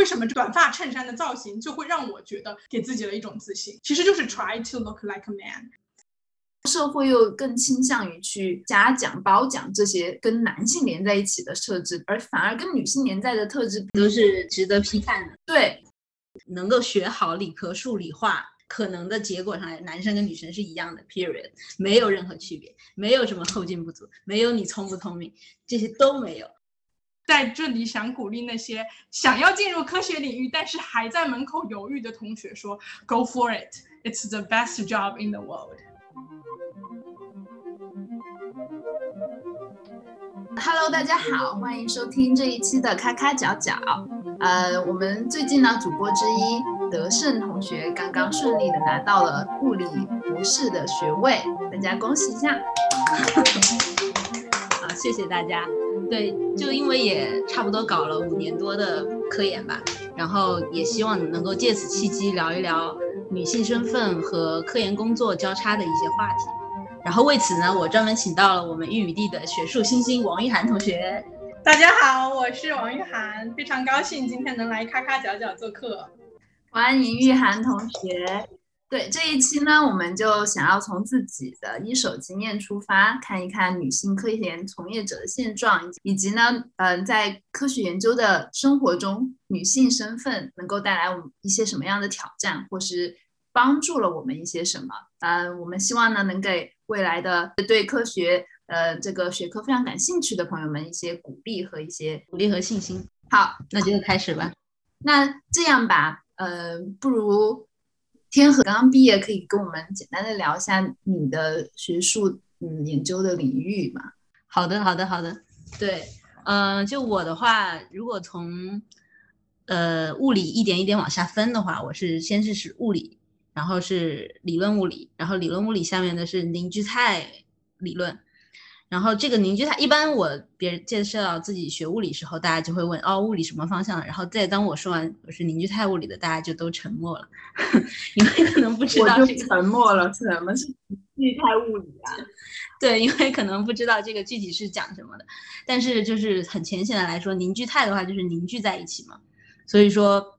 为什么短发衬衫的造型就会让我觉得给自己了一种自信？其实就是 try to look like a man。社会又更倾向于去嘉奖、褒奖这些跟男性连在一起的特质，而反而跟女性连在的特质都是值得批判的。对，能够学好理科、数理化，可能的结果上来，男生跟女生是一样的，period，没有任何区别，没有什么后劲不足，没有你聪不聪明，这些都没有。在这里想鼓励那些想要进入科学领域，但是还在门口犹豫的同学说：“Go for it! It's the best job in the world.” Hello，大家好，欢迎收听这一期的咔咔角角。呃，我们最近呢，主播之一德胜同学刚刚顺利的拿到了物理博士的学位，大家恭喜一下。好，谢谢大家。对，就因为也差不多搞了五年多的科研吧，然后也希望能够借此契机聊一聊女性身份和科研工作交叉的一些话题。然后为此呢，我专门请到了我们玉米地的学术新星王玉涵同学。大家好，我是王玉涵，非常高兴今天能来咔咔角角做客。欢迎玉涵同学。对这一期呢，我们就想要从自己的一手经验出发，看一看女性科研从业者的现状，以及呢，嗯，在科学研究的生活中，女性身份能够带来我们一些什么样的挑战，或是帮助了我们一些什么？嗯，我们希望呢，能给未来的对科学呃这个学科非常感兴趣的朋友们一些鼓励和一些鼓励和信心。好，那就开始吧。那这样吧，呃，不如天河刚刚毕业，可以跟我们简单的聊一下你的学术嗯研究的领域吗？好的，好的，好的。对，嗯，就我的话，如果从呃物理一点一点往下分的话，我是先是是物理。然后是理论物理，然后理论物理下面的是凝聚态理论，然后这个凝聚态，一般我别人介绍自己学物理时候，大家就会问哦，物理什么方向？然后再当我说完我是凝聚态物理的，大家就都沉默了，因为可能不知道这个沉默了，什么是凝聚态物理啊？对，因为可能不知道这个具体是讲什么的，但是就是很浅显的来说，凝聚态的话就是凝聚在一起嘛，所以说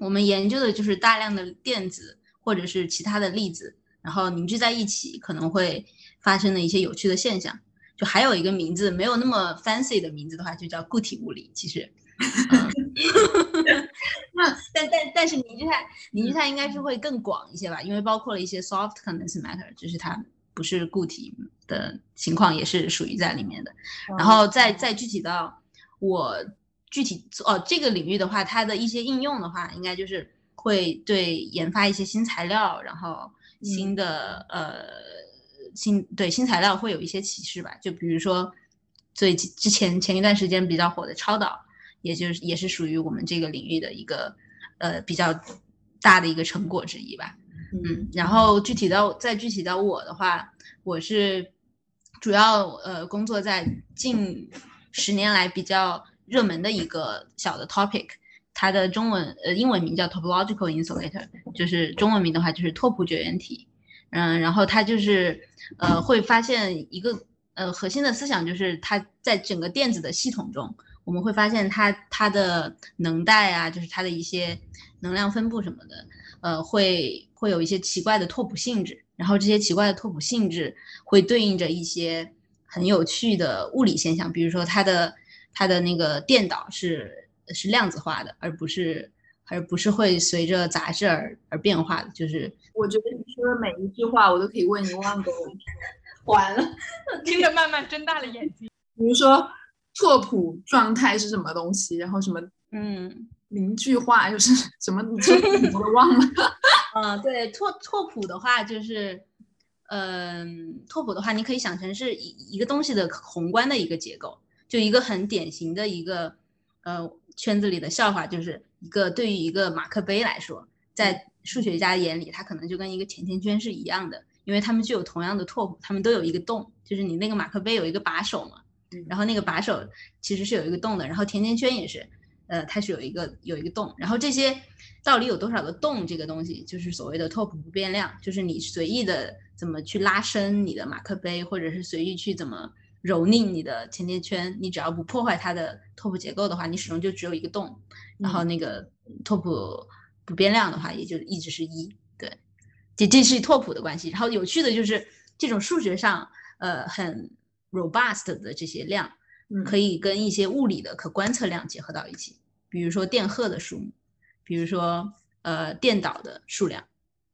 我们研究的就是大量的电子。或者是其他的粒子，然后凝聚在一起，可能会发生的一些有趣的现象。就还有一个名字没有那么 fancy 的名字的话，就叫固体物理。其实，那 但但但是凝聚态凝聚态应该是会更广一些吧，因为包括了一些 soft condensed matter，就是它不是固体的情况也是属于在里面的。然后再再具体到我具体哦这个领域的话，它的一些应用的话，应该就是。会对研发一些新材料，然后新的呃新对新材料会有一些启示吧。就比如说最之前前一段时间比较火的超导，也就是也是属于我们这个领域的一个呃比较大的一个成果之一吧。嗯，然后具体到再具体到我的话，我是主要呃工作在近十年来比较热门的一个小的 topic。它的中文呃英文名叫 topological insulator，就是中文名的话就是拓扑绝缘体。嗯，然后它就是呃会发现一个呃核心的思想就是它在整个电子的系统中，我们会发现它它的能带啊，就是它的一些能量分布什么的，呃会会有一些奇怪的拓扑性质，然后这些奇怪的拓扑性质会对应着一些很有趣的物理现象，比如说它的它的那个电导是。是量子化的，而不是而不是会随着杂志而而变化的。就是我觉得你说的每一句话，我都可以问一万个问题。完了，听着慢慢睁大了眼睛。比如说拓扑状态是什么东西，然后什么嗯凝聚化又是 什么？你都忘了。嗯，对，拓拓扑的话就是，嗯，拓扑的话你可以想成是一一个东西的宏观的一个结构，就一个很典型的一个呃。圈子里的笑话就是一个对于一个马克杯来说，在数学家眼里，它可能就跟一个甜甜圈是一样的，因为它们具有同样的拓扑，它们都有一个洞，就是你那个马克杯有一个把手嘛，然后那个把手其实是有一个洞的，然后甜甜圈也是，呃，它是有一个有一个洞，然后这些到底有多少个洞，这个东西就是所谓的拓扑不变量，就是你随意的怎么去拉伸你的马克杯，或者是随意去怎么。蹂躏你的甜甜圈，你只要不破坏它的拓扑结构的话，你始终就只有一个洞。然后那个拓扑不变量的话，也就一直是一。对，这这是拓扑的关系。然后有趣的就是这种数学上呃很 robust 的这些量，可以跟一些物理的可观测量结合到一起，比如说电荷的数目，比如说呃电导的数量。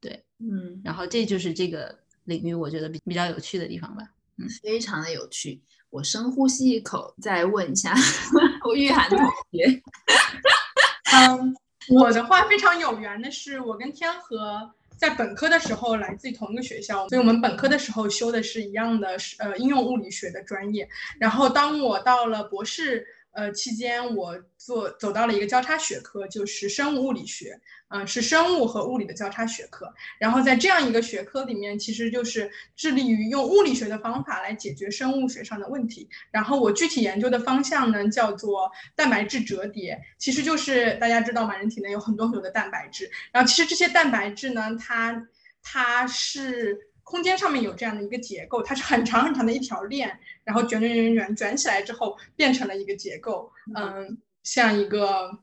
对，嗯，然后这就是这个领域我觉得比比较有趣的地方吧。嗯，非常的有趣。我深呼吸一口，再问一下 吴玉涵同学。嗯，我的话非常有缘的是，我跟天河在本科的时候来自于同一个学校，所以我们本科的时候修的是一样的，是呃应用物理学的专业。然后当我到了博士。呃，期间我做走到了一个交叉学科，就是生物物理学，呃，是生物和物理的交叉学科。然后在这样一个学科里面，其实就是致力于用物理学的方法来解决生物学上的问题。然后我具体研究的方向呢，叫做蛋白质折叠，其实就是大家知道嘛，人体内有很多很多的蛋白质。然后其实这些蛋白质呢，它它是。空间上面有这样的一个结构，它是很长很长的一条链，然后卷卷卷卷卷起来之后变成了一个结构，嗯，像一个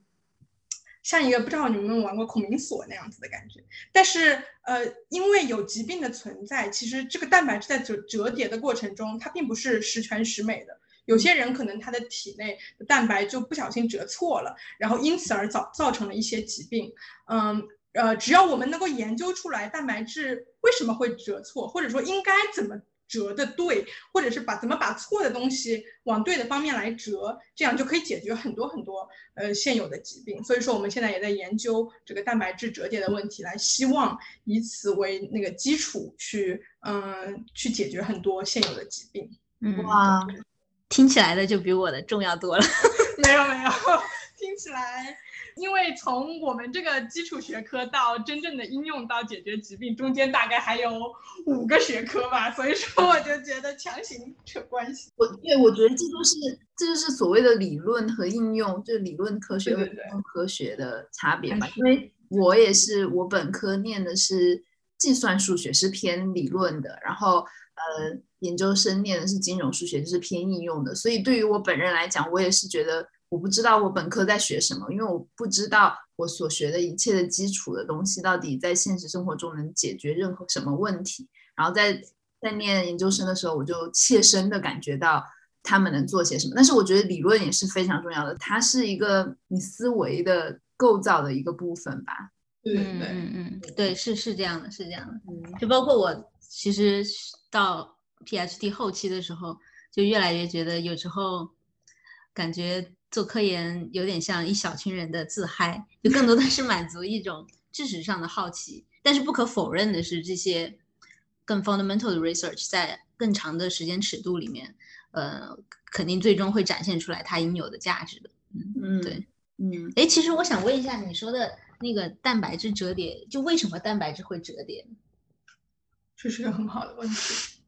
像一个不知道你们有没有玩过孔明锁那样子的感觉。但是呃，因为有疾病的存在，其实这个蛋白质在折折叠的过程中，它并不是十全十美的。有些人可能他的体内的蛋白就不小心折错了，然后因此而造造成了一些疾病，嗯。呃，只要我们能够研究出来蛋白质为什么会折错，或者说应该怎么折的对，或者是把怎么把错的东西往对的方面来折，这样就可以解决很多很多呃现有的疾病。所以说我们现在也在研究这个蛋白质折叠的问题，来希望以此为那个基础去嗯去解决很多现有的疾病。嗯，哇，听起来的就比我的重要多了。没 有没有，听起来。因为从我们这个基础学科到真正的应用到解决疾病，中间大概还有五个学科吧，所以说我就觉得强行扯关系。我对我觉得这都是这就是所谓的理论和应用，就是理论科学和应用科学的差别吧。因为我也是我本科念的是计算数学，是偏理论的，然后呃研究生念的是金融数学，就是偏应用的。所以对于我本人来讲，我也是觉得。我不知道我本科在学什么，因为我不知道我所学的一切的基础的东西到底在现实生活中能解决任何什么问题。然后在在念研究生的时候，我就切身的感觉到他们能做些什么。但是我觉得理论也是非常重要的，它是一个你思维的构造的一个部分吧。嗯嗯嗯，对，是是这样的，是这样的。嗯就包括我其实到 PhD 后期的时候，就越来越觉得有时候感觉。做科研有点像一小群人的自嗨，就更多的是满足一种知识上的好奇。但是不可否认的是，这些更 fundamental 的 research 在更长的时间尺度里面，呃，肯定最终会展现出来它应有的价值的。嗯，对，嗯，哎，其实我想问一下，你说的那个蛋白质折叠，就为什么蛋白质会折叠？这是个很好的问题。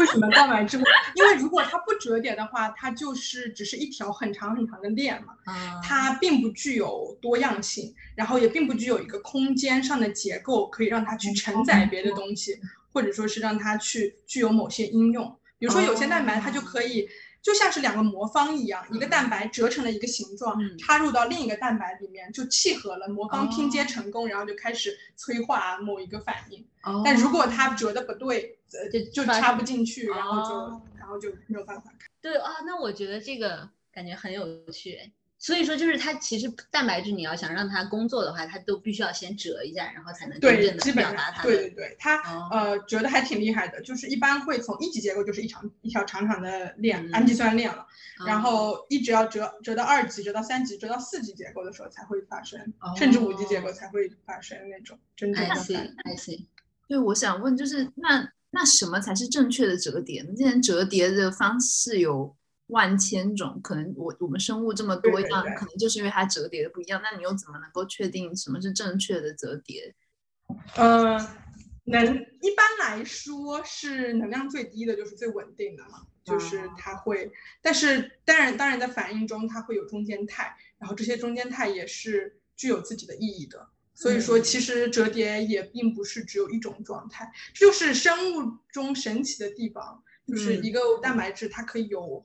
为什么蛋白质？因为如果它不折叠的话，它就是只是一条很长很长的链嘛，它并不具有多样性，然后也并不具有一个空间上的结构可以让它去承载别的东西，或者说是让它去具有某些应用。比如说有些蛋白它就可以。就像是两个魔方一样，一个蛋白折成了一个形状，插入到另一个蛋白里面就契合了，魔方拼接成功，然后就开始催化某一个反应。但如果它折的不对，呃，就就插不进去，然后就然后就没有办法看。对啊，那我觉得这个感觉很有趣。所以说，就是它其实蛋白质，你要想让它工作的话，它都必须要先折一下，然后才能真正的表达它。对对对，它呃折的还挺厉害的，就是一般会从一级结构就是一长一条长长的链，氨基酸链了，然后一直要折折到二级，折到三级，折到四级结构的时候才会发生，甚至五级结构才会发生那种真正的反应。I see。对，我想问就是那那什么才是正确的折叠？既然折叠的方式有。万千种可能，我我们生物这么多样，可能就是因为它折叠的不一样。那你又怎么能够确定什么是正确的折叠？呃，能一般来说是能量最低的就是最稳定的嘛，就是它会，但是当然当然在反应中它会有中间态，然后这些中间态也是具有自己的意义的。所以说，其实折叠也并不是只有一种状态，就是生物中神奇的地方，就是一个蛋白质它可以有。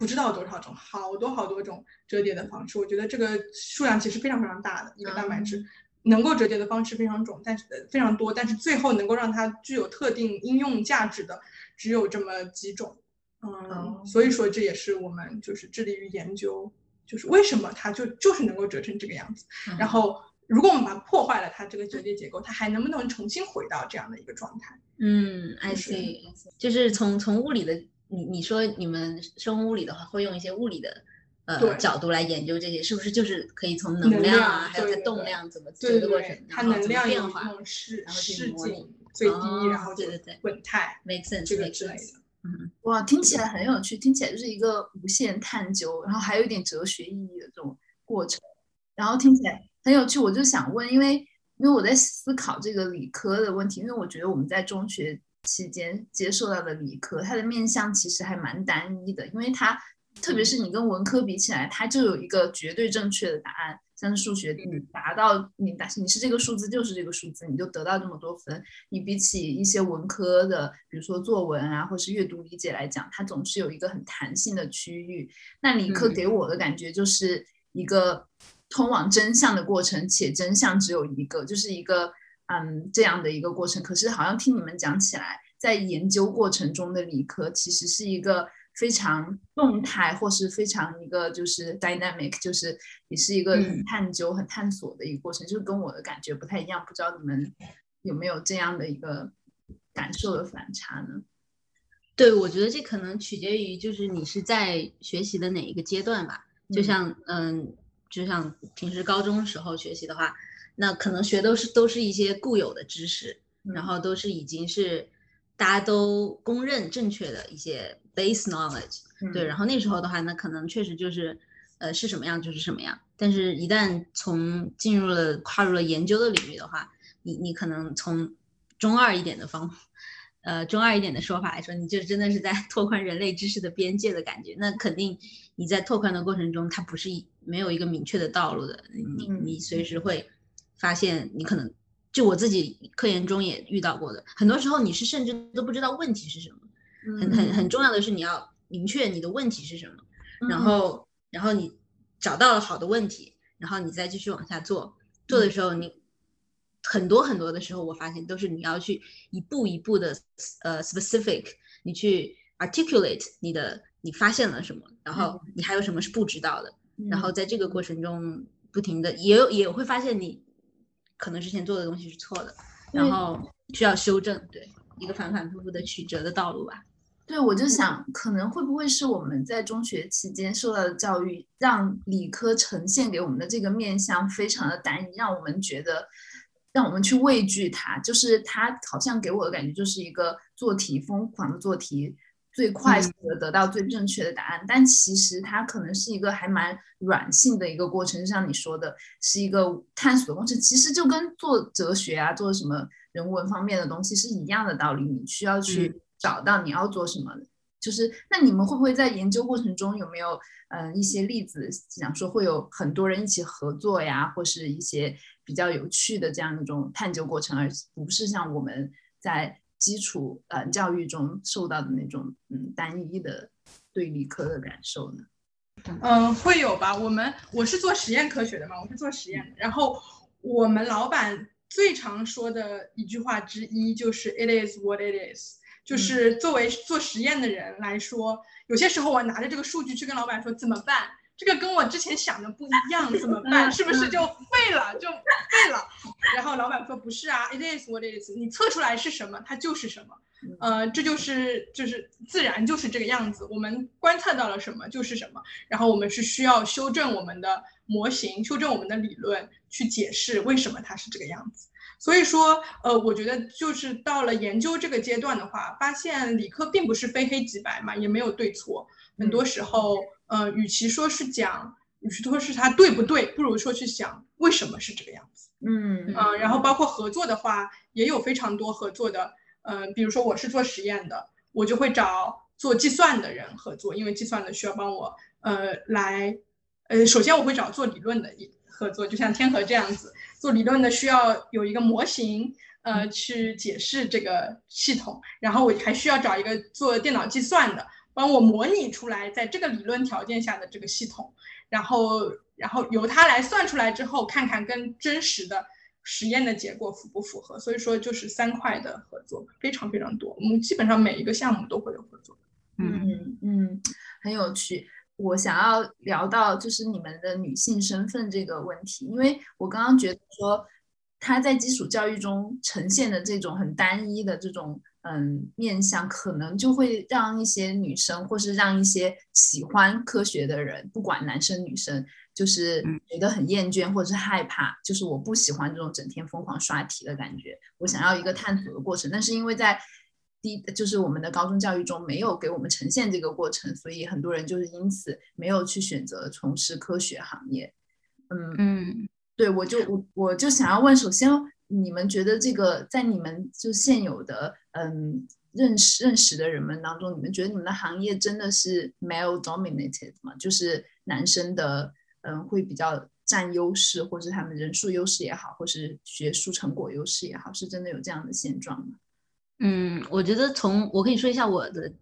不知道多少种，好多好多种折叠的方式。我觉得这个数量其实非常非常大的一个蛋白质，能够折叠的方式非常种，但是非常多，但是最后能够让它具有特定应用价值的只有这么几种。嗯，所以说这也是我们就是致力于研究，就是为什么它就就是能够折成这个样子。然后，如果我们把它破坏了它这个折叠结构，它还能不能重新回到这样的一个状态？嗯，I see，就是从从物理的，你你说你们生物物理的话，会用一些物理的呃角度来研究这些，是不是就是可以从能量啊，还有它动量怎么对的过程，它能量变化，然后去视模拟最低，然后对对对稳态，make sense 这个之类的。嗯，哇，听起来很有趣，听起来就是一个无限探究，然后还有一点哲学意义的这种过程，然后听起来很有趣。我就想问，因为因为我在思考这个理科的问题，因为我觉得我们在中学期间接受到的理科，它的面向其实还蛮单一的，因为它特别是你跟文科比起来，它就有一个绝对正确的答案。像是数学，你达到你达你是这个数字就是这个数字，你就得到这么多分。你比起一些文科的，比如说作文啊，或是阅读理解来讲，它总是有一个很弹性的区域。那理科给我的感觉就是一个通往真相的过程，且真相只有一个，就是一个嗯这样的一个过程。可是好像听你们讲起来，在研究过程中的理科其实是一个。非常动态，或是非常一个就是 dynamic，就是也是一个很探究、很探索的一个过程，就是跟我的感觉不太一样。不知道你们有没有这样的一个感受的反差呢？对，我觉得这可能取决于就是你是在学习的哪一个阶段吧。就像嗯，就像平时高中时候学习的话，那可能学都是都是一些固有的知识，然后都是已经是大家都公认正确的一些。base knowledge，对，然后那时候的话，那可能确实就是，呃，是什么样就是什么样。但是，一旦从进入了跨入了研究的领域的话，你你可能从中二一点的方，呃，中二一点的说法来说，你就真的是在 拓宽人类知识的边界的感觉。那肯定你在拓宽的过程中，它不是没有一个明确的道路的。你你随时会发现，你可能就我自己科研中也遇到过的，很多时候你是甚至都不知道问题是什么。很很很重要的是，你要明确你的问题是什么，然后然后你找到了好的问题，然后你再继续往下做。做的时候，你很多很多的时候，我发现都是你要去一步一步的呃 specific，你去 articulate 你的你发现了什么，然后你还有什么是不知道的，然后在这个过程中不停的也有也会发现你可能之前做的东西是错的，然后需要修正，对一个反反复复的曲折的道路吧。对，我就想，可能会不会是我们在中学期间受到的教育，让理科呈现给我们的这个面相非常的单一，让我们觉得，让我们去畏惧它。就是它好像给我的感觉就是一个做题疯狂的做题，最快速的得到最正确的答案。但其实它可能是一个还蛮软性的一个过程，就像你说的，是一个探索的过程。其实就跟做哲学啊，做什么人文方面的东西是一样的道理，你需要去。找到你要做什么，就是那你们会不会在研究过程中有没有嗯一些例子，想说会有很多人一起合作呀，或是一些比较有趣的这样一种探究过程，而不是像我们在基础呃教育中受到的那种嗯单一的对理科的感受呢？嗯，会有吧。我们我是做实验科学的嘛，我是做实验的。然后我们老板最常说的一句话之一就是 “It is what it is”。就是作为做实验的人来说，有些时候我拿着这个数据去跟老板说怎么办？这个跟我之前想的不一样，怎么办？是不是就废了？就废了？然后老板说不是啊，it is what it is，你测出来是什么，它就是什么。呃，这就是就是自然就是这个样子。我们观测到了什么就是什么，然后我们是需要修正我们的模型，修正我们的理论，去解释为什么它是这个样子。所以说，呃，我觉得就是到了研究这个阶段的话，发现理科并不是非黑即白嘛，也没有对错。很多时候，呃，与其说是讲，与其说是它对不对，不如说去想为什么是这个样子。嗯嗯。然后包括合作的话，也有非常多合作的，呃，比如说我是做实验的，我就会找做计算的人合作，因为计算的需要帮我，呃，来，呃，首先我会找做理论的合作，就像天河这样子。做理论的需要有一个模型，呃，去解释这个系统，然后我还需要找一个做电脑计算的，帮帮我模拟出来在这个理论条件下的这个系统，然后然后由他来算出来之后，看看跟真实的实验的结果符不符合。所以说就是三块的合作非常非常多，我们基本上每一个项目都会有合作。嗯嗯，很有趣。我想要聊到就是你们的女性身份这个问题，因为我刚刚觉得说，她在基础教育中呈现的这种很单一的这种嗯面向，可能就会让一些女生，或是让一些喜欢科学的人，不管男生女生，就是觉得很厌倦或者是害怕，就是我不喜欢这种整天疯狂刷题的感觉，我想要一个探索的过程。但是因为在第就是我们的高中教育中没有给我们呈现这个过程，所以很多人就是因此没有去选择从事科学行业。嗯嗯，对我就我我就想要问，首先你们觉得这个在你们就现有的嗯认识认识的人们当中，你们觉得你们的行业真的是 male dominated 吗？就是男生的嗯会比较占优势，或是他们人数优势也好，或是学术成果优势也好，是真的有这样的现状吗？嗯，我觉得从我可以说一下我的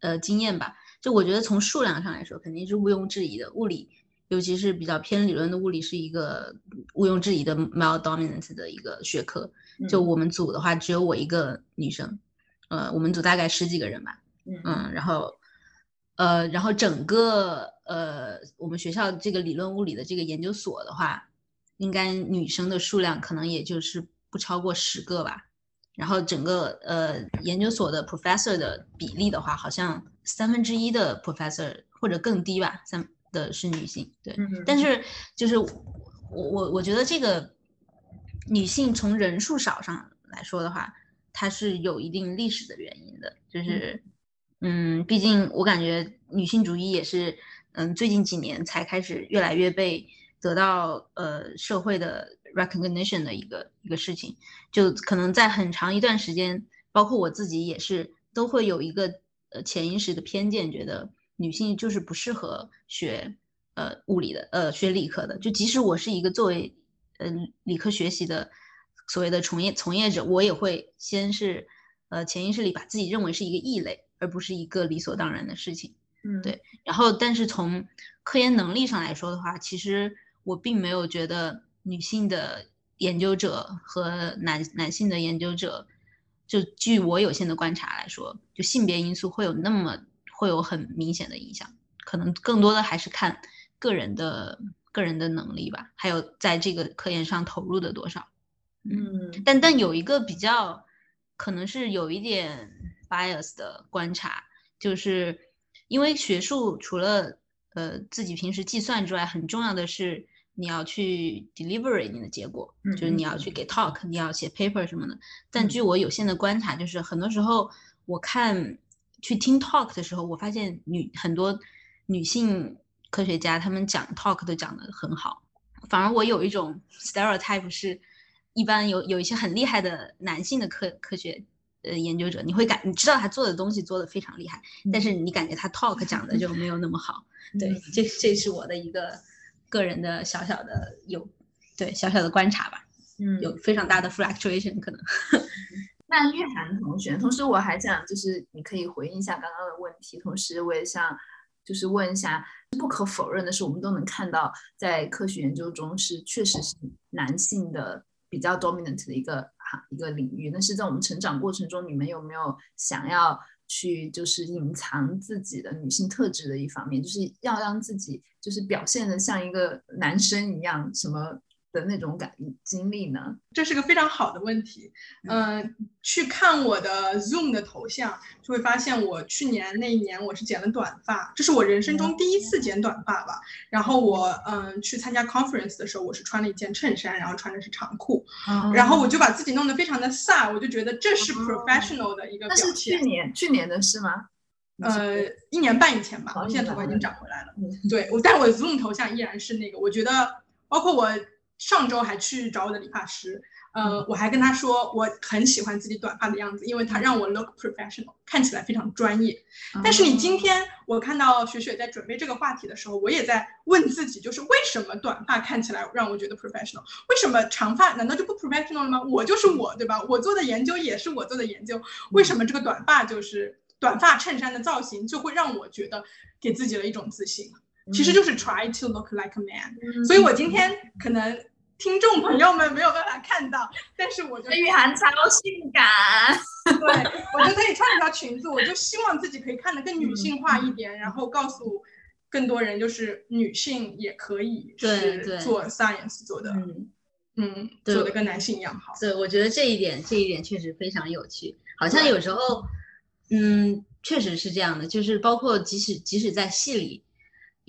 呃经验吧。就我觉得从数量上来说，肯定是毋庸置疑的。物理，尤其是比较偏理论的物理，是一个毋庸置疑的 male dominant 的一个学科。就我们组的话，只有我一个女生，呃，我们组大概十几个人吧。嗯，然后呃，然后整个呃我们学校这个理论物理的这个研究所的话，应该女生的数量可能也就是不超过十个吧。然后整个呃研究所的 professor 的比例的话，好像三分之一的 professor 或者更低吧，三的是女性。对，但是就是我我我觉得这个女性从人数少上来说的话，它是有一定历史的原因的。就是嗯，毕竟我感觉女性主义也是嗯最近几年才开始越来越被得到呃社会的。recognition 的一个一个事情，就可能在很长一段时间，包括我自己也是，都会有一个呃潜意识的偏见，觉得女性就是不适合学呃物理的，呃学理科的。就即使我是一个作为呃理科学习的所谓的从业从业者，我也会先是呃潜意识里把自己认为是一个异类，而不是一个理所当然的事情。嗯，对。然后，但是从科研能力上来说的话，其实我并没有觉得。女性的研究者和男男性的研究者，就据我有限的观察来说，就性别因素会有那么会有很明显的影响，可能更多的还是看个人的个人的能力吧，还有在这个科研上投入的多少。嗯，但但有一个比较可能是有一点 bias 的观察，就是因为学术除了呃自己平时计算之外，很重要的是。你要去 deliver 你的结果，就是你要去给 talk，你要写 paper 什么的。但据我有限的观察，就是很多时候我看去听 talk 的时候，我发现女很多女性科学家她们讲 talk 都讲得很好，反而我有一种 stereotype 是，一般有有一些很厉害的男性的科科学呃研究者，你会感你知道他做的东西做得非常厉害，但是你感觉他 talk 讲的就没有那么好。对，这这是我的一个。个人的小小的有，对小小的观察吧，嗯，有非常大的 fluctuation 可能。那玉涵同学，同时我还想就是你可以回应一下刚刚的问题，同时我也想就是问一下，不可否认的是，我们都能看到在科学研究中是确实是男性的比较 dominant 的一个哈一个领域。那是在我们成长过程中，你们有没有想要？去就是隐藏自己的女性特质的一方面，就是要让自己就是表现的像一个男生一样，什么？的那种感经历呢？这是个非常好的问题。嗯，去看我的 Zoom 的头像，就会发现我去年那一年我是剪了短发，这是我人生中第一次剪短发吧。然后我嗯去参加 conference 的时候，我是穿了一件衬衫，然后穿的是长裤，然后我就把自己弄得非常的飒，我就觉得这是 professional 的一个表现。那是去年去年的事吗？呃，一年半以前吧，我现在头发已经长回来了。对，我但我的 Zoom 头像依然是那个，我觉得包括我。上周还去找我的理发师，呃，我还跟他说我很喜欢自己短发的样子，因为他让我 look professional，看起来非常专业。但是你今天我看到雪雪在准备这个话题的时候，我也在问自己，就是为什么短发看起来让我觉得 professional？为什么长发难道就不 professional 了吗？我就是我，对吧？我做的研究也是我做的研究，为什么这个短发就是短发衬衫的造型，就会让我觉得给自己了一种自信。其实就是 try to look like a man。所以我今天可能听众朋友们没有办法看到，但是我就雨涵超性感。对，我就可以穿一条裙子，我就希望自己可以看得更女性化一点，然后告诉更多人，就是女性也可以是做 science 做的。嗯，做的跟男性一样好。对，我觉得这一点，这一点确实非常有趣。好像有时候，嗯，确实是这样的。就是包括即使即使在戏里，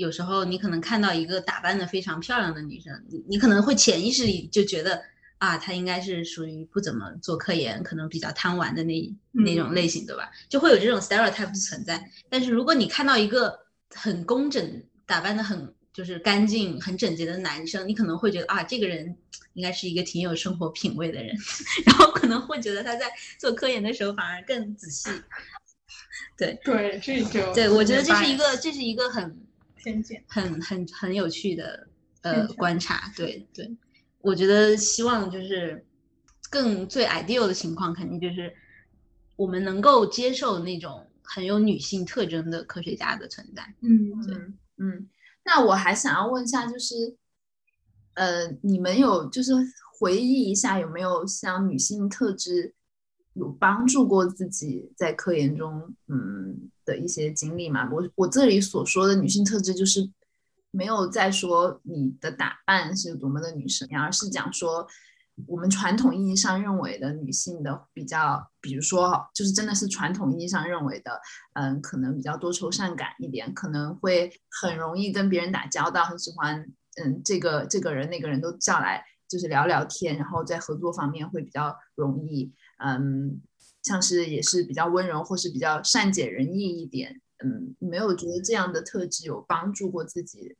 有时候你可能看到一个打扮的非常漂亮的女生，你你可能会潜意识里就觉得啊，她应该是属于不怎么做科研，可能比较贪玩的那那种类型，对吧？就会有这种 stereotype 存在。但是如果你看到一个很工整、打扮的很就是干净、很整洁的男生，你可能会觉得啊，这个人。应该是一个挺有生活品味的人，然后可能会觉得他在做科研的时候反而更仔细。对对，这就对我觉得这是一个这是一个很偏见、很很很有趣的呃观察。对对，我觉得希望就是更最 ideal 的情况，肯定就是我们能够接受那种很有女性特征的科学家的存在。嗯，对，嗯。那我还想要问一下，就是。呃，你们有就是回忆一下，有没有像女性特质有帮助过自己在科研中，嗯的一些经历嘛？我我这里所说的女性特质，就是没有在说你的打扮是多么的女神，而是讲说我们传统意义上认为的女性的比较，比如说就是真的是传统意义上认为的，嗯，可能比较多愁善感一点，可能会很容易跟别人打交道，很喜欢。嗯，这个这个人那个人都叫来，就是聊聊天，然后在合作方面会比较容易。嗯，像是也是比较温柔，或是比较善解人意一点。嗯，没有觉得这样的特质有帮助过自己？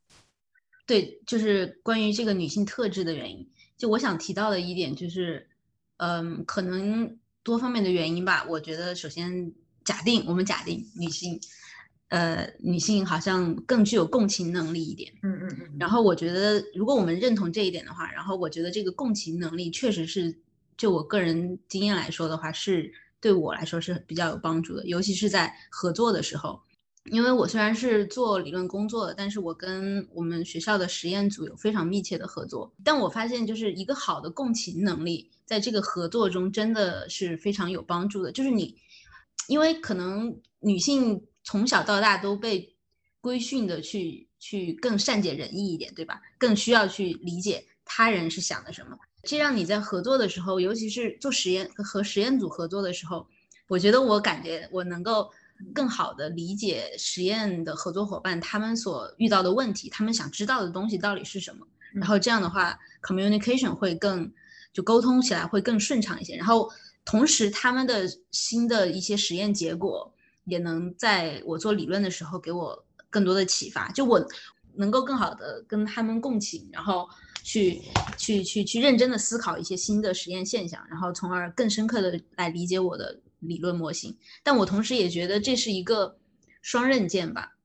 对，就是关于这个女性特质的原因，就我想提到的一点就是，嗯，可能多方面的原因吧。我觉得首先假定我们假定女性。呃，女性好像更具有共情能力一点。嗯嗯嗯。然后我觉得，如果我们认同这一点的话，然后我觉得这个共情能力确实是，就我个人经验来说的话，是对我来说是比较有帮助的，尤其是在合作的时候。因为我虽然是做理论工作的，但是我跟我们学校的实验组有非常密切的合作。但我发现，就是一个好的共情能力，在这个合作中真的是非常有帮助的。就是你，因为可能女性。从小到大都被规训的去去更善解人意一点，对吧？更需要去理解他人是想的什么。这让你在合作的时候，尤其是做实验和实验组合作的时候，我觉得我感觉我能够更好的理解实验的合作伙伴他们所遇到的问题，他们想知道的东西到底是什么。然后这样的话，communication 会更就沟通起来会更顺畅一些。然后同时他们的新的一些实验结果。也能在我做理论的时候给我更多的启发，就我能够更好的跟他们共情，然后去去去去认真的思考一些新的实验现象，然后从而更深刻的来理解我的理论模型。但我同时也觉得这是一个双刃剑吧，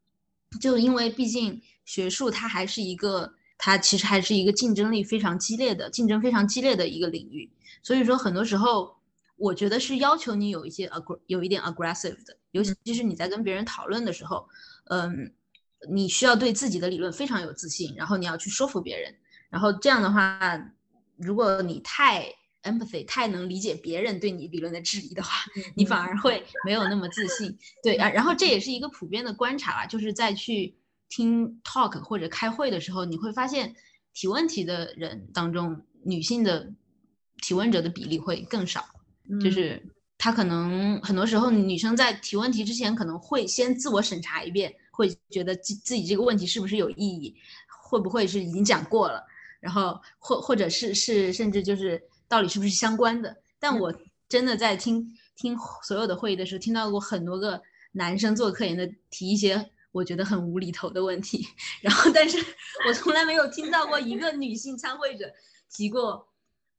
就因为毕竟学术它还是一个，它其实还是一个竞争力非常激烈的竞争非常激烈的一个领域，所以说很多时候。我觉得是要求你有一些 ag 有一点 aggressive 的，尤其是你在跟别人讨论的时候，嗯，你需要对自己的理论非常有自信，然后你要去说服别人，然后这样的话，如果你太 empathy 太能理解别人对你理论的质疑的话，你反而会没有那么自信。对啊，然后这也是一个普遍的观察吧，就是在去听 talk 或者开会的时候，你会发现提问题的人当中，女性的提问者的比例会更少。就是他可能很多时候，女生在提问题之前可能会先自我审查一遍，会觉得自自己这个问题是不是有意义，会不会是已经讲过了，然后或或者是是甚至就是到底是不是相关的。但我真的在听听所有的会议的时候，听到过很多个男生做科研的提一些我觉得很无厘头的问题，然后但是我从来没有听到过一个女性参会者提过。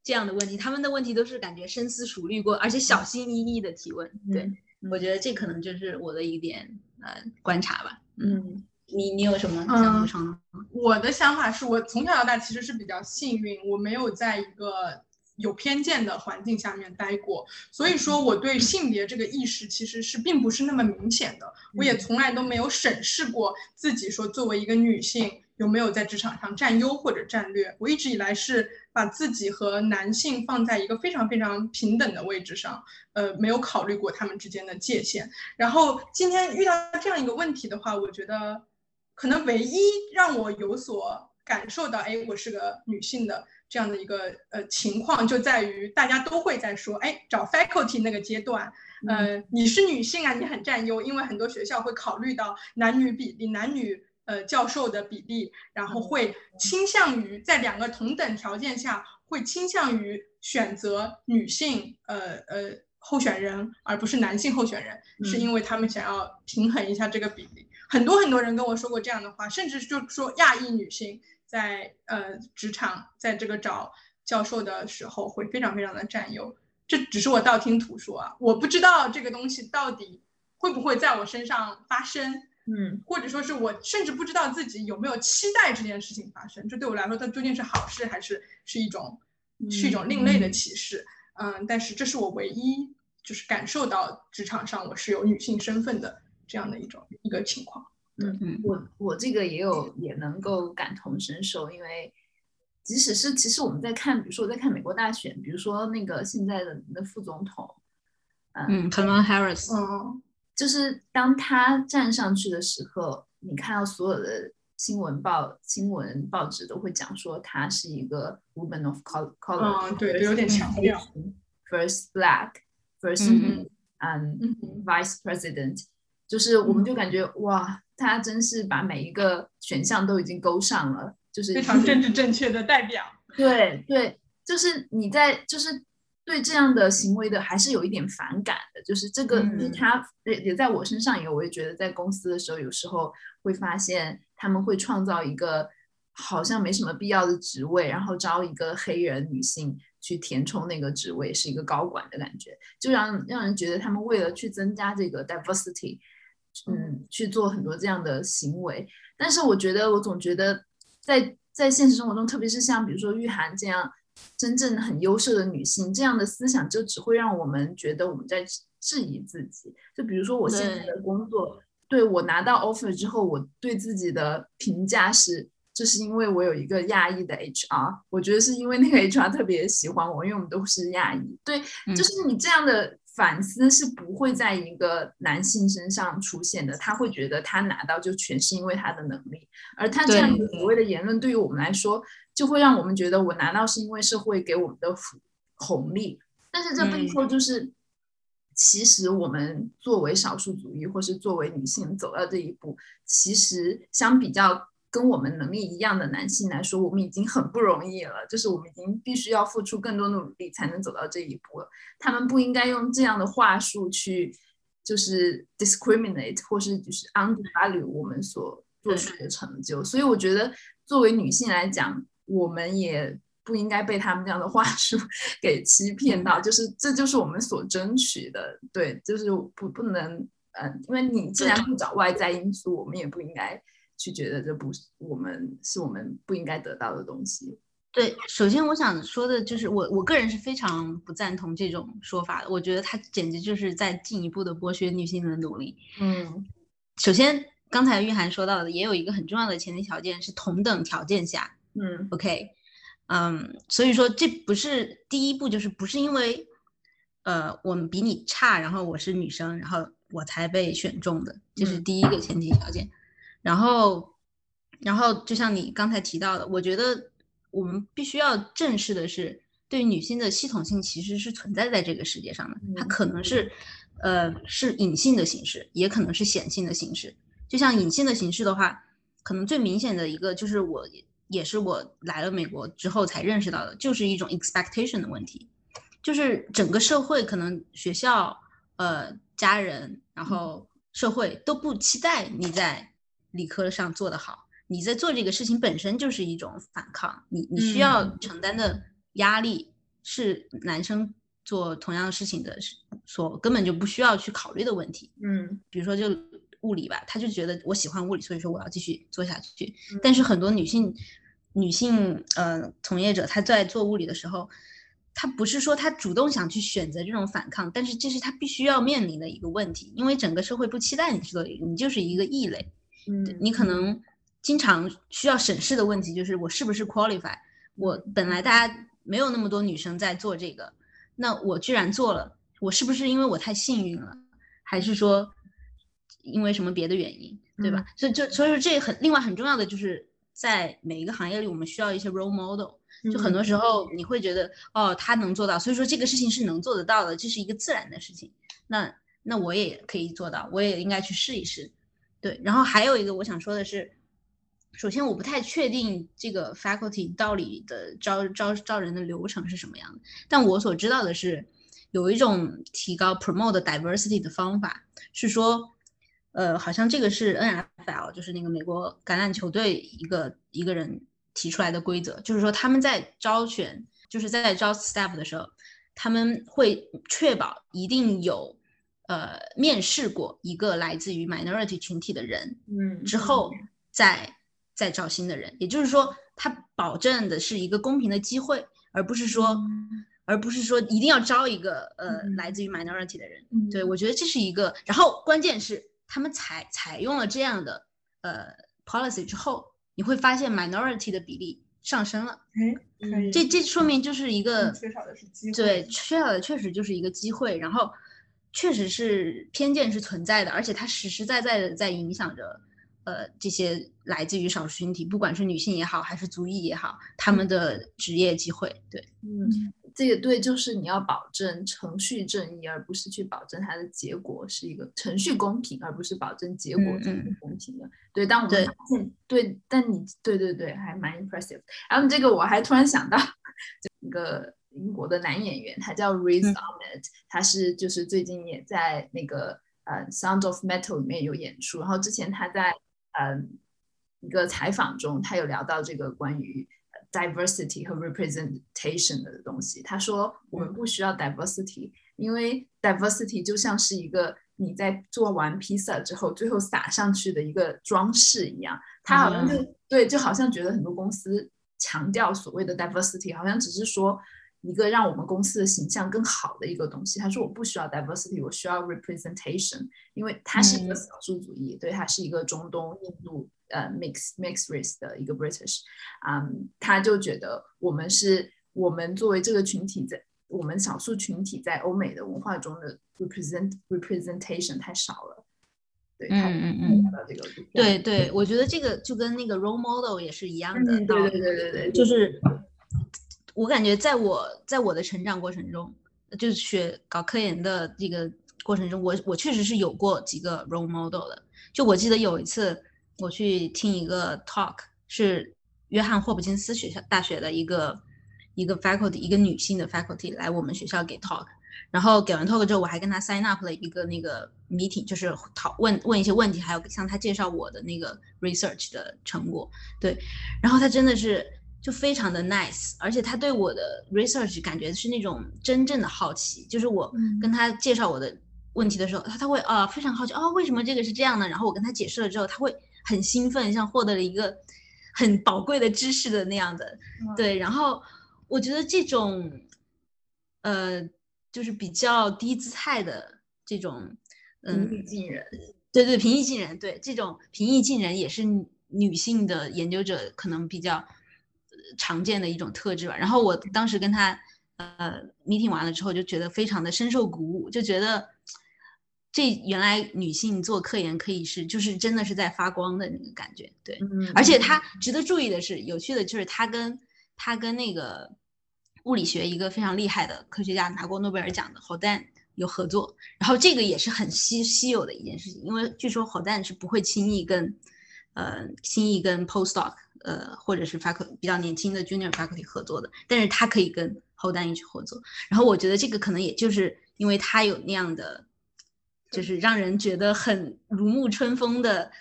这样的问题，他们的问题都是感觉深思熟虑过，而且小心翼翼的提问。对，我觉得这可能就是我的一点呃观察吧。嗯，你你有什么想补充的？我的想法是我从小到大其实是比较幸运，我没有在一个有偏见的环境下面待过，所以说我对性别这个意识其实是并不是那么明显的。我也从来都没有审视过自己，说作为一个女性有没有在职场上占优或者战略。我一直以来是把自己和男性放在一个非常非常平等的位置上，呃，没有考虑过他们之间的界限。然后今天遇到这样一个问题的话，我觉得可能唯一让我有所感受到，哎，我是个女性的。这样的一个呃情况就在于大家都会在说，哎，找 faculty 那个阶段，呃，你是女性啊，你很占优，因为很多学校会考虑到男女比例、男女呃教授的比例，然后会倾向于在两个同等条件下，会倾向于选择女性呃呃候选人，而不是男性候选人，是因为他们想要平衡一下这个比例。很多很多人跟我说过这样的话，甚至就说亚裔女性。在呃职场，在这个找教授的时候，会非常非常的占优。这只是我道听途说啊，我不知道这个东西到底会不会在我身上发生，嗯，或者说是我甚至不知道自己有没有期待这件事情发生。这对我来说，它究竟是好事还是是一种是一种另类的歧视？嗯，但是这是我唯一就是感受到职场上我是有女性身份的这样的一种一个情况。嗯嗯，我我这个也有也能够感同身受，因为即使是其实我们在看，比如说我在看美国大选，比如说那个现在的的副总统，嗯，Kamala Harris，嗯，就是当他站上去的时候，你看到所有的新闻报新闻报纸都会讲说他是一个 woman of color，嗯，对，有点强调，first black，first 嗯 vice president，就是我们就感觉哇。他真是把每一个选项都已经勾上了，就是非常政治正确的代表。对对，就是你在就是对这样的行为的还是有一点反感的。就是这个，就是他也也在我身上也，我也觉得在公司的时候，有时候会发现他们会创造一个好像没什么必要的职位，然后招一个黑人女性去填充那个职位，是一个高管的感觉，就让让人觉得他们为了去增加这个 diversity。嗯，去做很多这样的行为，但是我觉得，我总觉得，在在现实生活中，特别是像比如说玉涵这样真正很优秀的女性，这样的思想就只会让我们觉得我们在质疑自己。就比如说我现在的工作，对我拿到 offer 之后，我对自己的评价是，这是因为我有一个亚裔的 HR，我觉得是因为那个 HR 特别喜欢我，因为我们都是亚裔。对，就是你这样的。反思是不会在一个男性身上出现的，他会觉得他拿到就全是因为他的能力，而他这样所谓的言论对于我们来说，就会让我们觉得我拿到是因为社会给我们的福红利，但是这背后就是，其实我们作为少数族裔或是作为女性走到这一步，其实相比较。跟我们能力一样的男性来说，我们已经很不容易了。就是我们已经必须要付出更多努力才能走到这一步了。他们不应该用这样的话术去，就是 discriminate 或是就是 undervalue 我们所做出的成就。所以我觉得，作为女性来讲，我们也不应该被他们这样的话术 给欺骗到。就是这就是我们所争取的。对，就是不不能，嗯，因为你既然不找外在因素，我们也不应该。去觉得这不是我们是我们不应该得到的东西。对，首先我想说的就是，我我个人是非常不赞同这种说法的。我觉得他简直就是在进一步的剥削女性的努力。嗯，首先刚才玉涵说到的，也有一个很重要的前提条件是同等条件下。嗯，OK，嗯，所以说这不是第一步，就是不是因为呃我们比你差，然后我是女生，然后我才被选中的，这是第一个前提条件。然后，然后就像你刚才提到的，我觉得我们必须要正视的是，对女性的系统性其实是存在在这个世界上的。它可能是，呃，是隐性的形式，也可能是显性的形式。就像隐性的形式的话，可能最明显的一个就是我，也是我来了美国之后才认识到的，就是一种 expectation 的问题，就是整个社会可能学校、呃，家人，然后社会都不期待你在。理科上做得好，你在做这个事情本身就是一种反抗，你你需要承担的压力是男生做同样的事情的所根本就不需要去考虑的问题。嗯，比如说就物理吧，他就觉得我喜欢物理，所以说我要继续做下去。但是很多女性女性呃从业者，她在做物理的时候，她不是说她主动想去选择这种反抗，但是这是她必须要面临的一个问题，因为整个社会不期待你去做，你就是一个异类。嗯，你可能经常需要审视的问题就是我是不是 qualify？我本来大家没有那么多女生在做这个，那我居然做了，我是不是因为我太幸运了，还是说因为什么别的原因，对吧？所以就所以说这很另外很重要的就是在每一个行业里，我们需要一些 role model。就很多时候你会觉得哦，他能做到，所以说这个事情是能做得到的，这是一个自然的事情。那那我也可以做到，我也应该去试一试。对，然后还有一个我想说的是，首先我不太确定这个 faculty 到底的招招招人的流程是什么样的，但我所知道的是，有一种提高 promote diversity 的方法，是说，呃，好像这个是 NFL，就是那个美国橄榄球队一个一个人提出来的规则，就是说他们在招选，就是在招 staff 的时候，他们会确保一定有。呃，面试过一个来自于 minority 群体的人，嗯，之后再再招新的人，也就是说，他保证的是一个公平的机会，而不是说，而不是说一定要招一个呃来自于 minority 的人。对我觉得这是一个，然后关键是他们采采用了这样的呃 policy 之后，你会发现 minority 的比例上升了。哎，这这说明就是一个缺少的是机会，对，缺少的确实就是一个机会，然后。确实是偏见是存在的，而且它实实在在的在影响着，呃，这些来自于少数群体，不管是女性也好，还是族裔也好，他们的职业机会。对，嗯，这个对，就是你要保证程序正义，而不是去保证它的结果是一个程序公平，而不是保证结果是公平的。对，但我们发现，对，但你，对对对，还蛮 impressive。然后这个我还突然想到，一个。英国的男演员，他叫 Riz Ahmed，他是就是最近也在那个呃《Sound of Metal》里面有演出。然后之前他在嗯一个采访中，他有聊到这个关于 diversity 和 representation 的东西。他说我们不需要 diversity，因为 diversity 就像是一个你在做完披萨之后最后撒上去的一个装饰一样。他好像就对，就好像觉得很多公司强调所谓的 diversity，好像只是说。一个让我们公司的形象更好的一个东西。他说：“我不需要 diversity，我需要 representation，因为他是一个少数主义，对他是一个中东、印度呃 mix mix race 的一个 British，嗯，他就觉得我们是我们作为这个群体在我们少数群体在欧美的文化中的 represent representation 太少了。”对，嗯嗯嗯，对对，我觉得这个就跟那个 role model 也是一样的，对对对对对，就是。我感觉在我在我的成长过程中，就是学搞科研的这个过程中，我我确实是有过几个 role model 的。就我记得有一次我去听一个 talk，是约翰霍普金斯学校大学的一个一个 faculty，一个女性的 faculty 来我们学校给 talk，然后给完 talk 之后，我还跟他 sign up 了一个那个 meeting，就是讨问问一些问题，还有向他介绍我的那个 research 的成果。对，然后他真的是。就非常的 nice，而且他对我的 research 感觉是那种真正的好奇，就是我跟他介绍我的问题的时候，他他会啊非常好奇哦为什么这个是这样呢？然后我跟他解释了之后，他会很兴奋，像获得了一个很宝贵的知识的那样的。对，然后我觉得这种呃就是比较低姿态的这种平易近人，对对平易近人，对这种平易近人也是女性的研究者可能比较。常见的一种特质吧。然后我当时跟他呃 meeting 完了之后，就觉得非常的深受鼓舞，就觉得这原来女性做科研可以是就是真的是在发光的那个感觉。对，而且他值得注意的是，有趣的就是他跟他跟那个物理学一个非常厉害的科学家拿过诺贝尔奖的侯丹有合作。然后这个也是很稀稀有的一件事情，因为据说侯丹是不会轻易跟呃轻易跟 postdoc。呃，或者是 faculty 比较年轻的 junior faculty 合作的，但是他可以跟后单一起合作。然后我觉得这个可能也就是因为他有那样的，就是让人觉得很如沐春风的，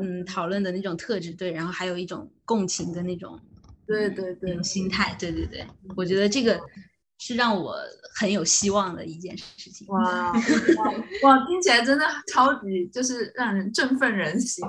嗯，讨论的那种特质。对，然后还有一种共情的那种，对对对，心态。对对对，我觉得这个是让我很有希望的一件事情。哇哇，听起来真的超级，就是让人振奋人心。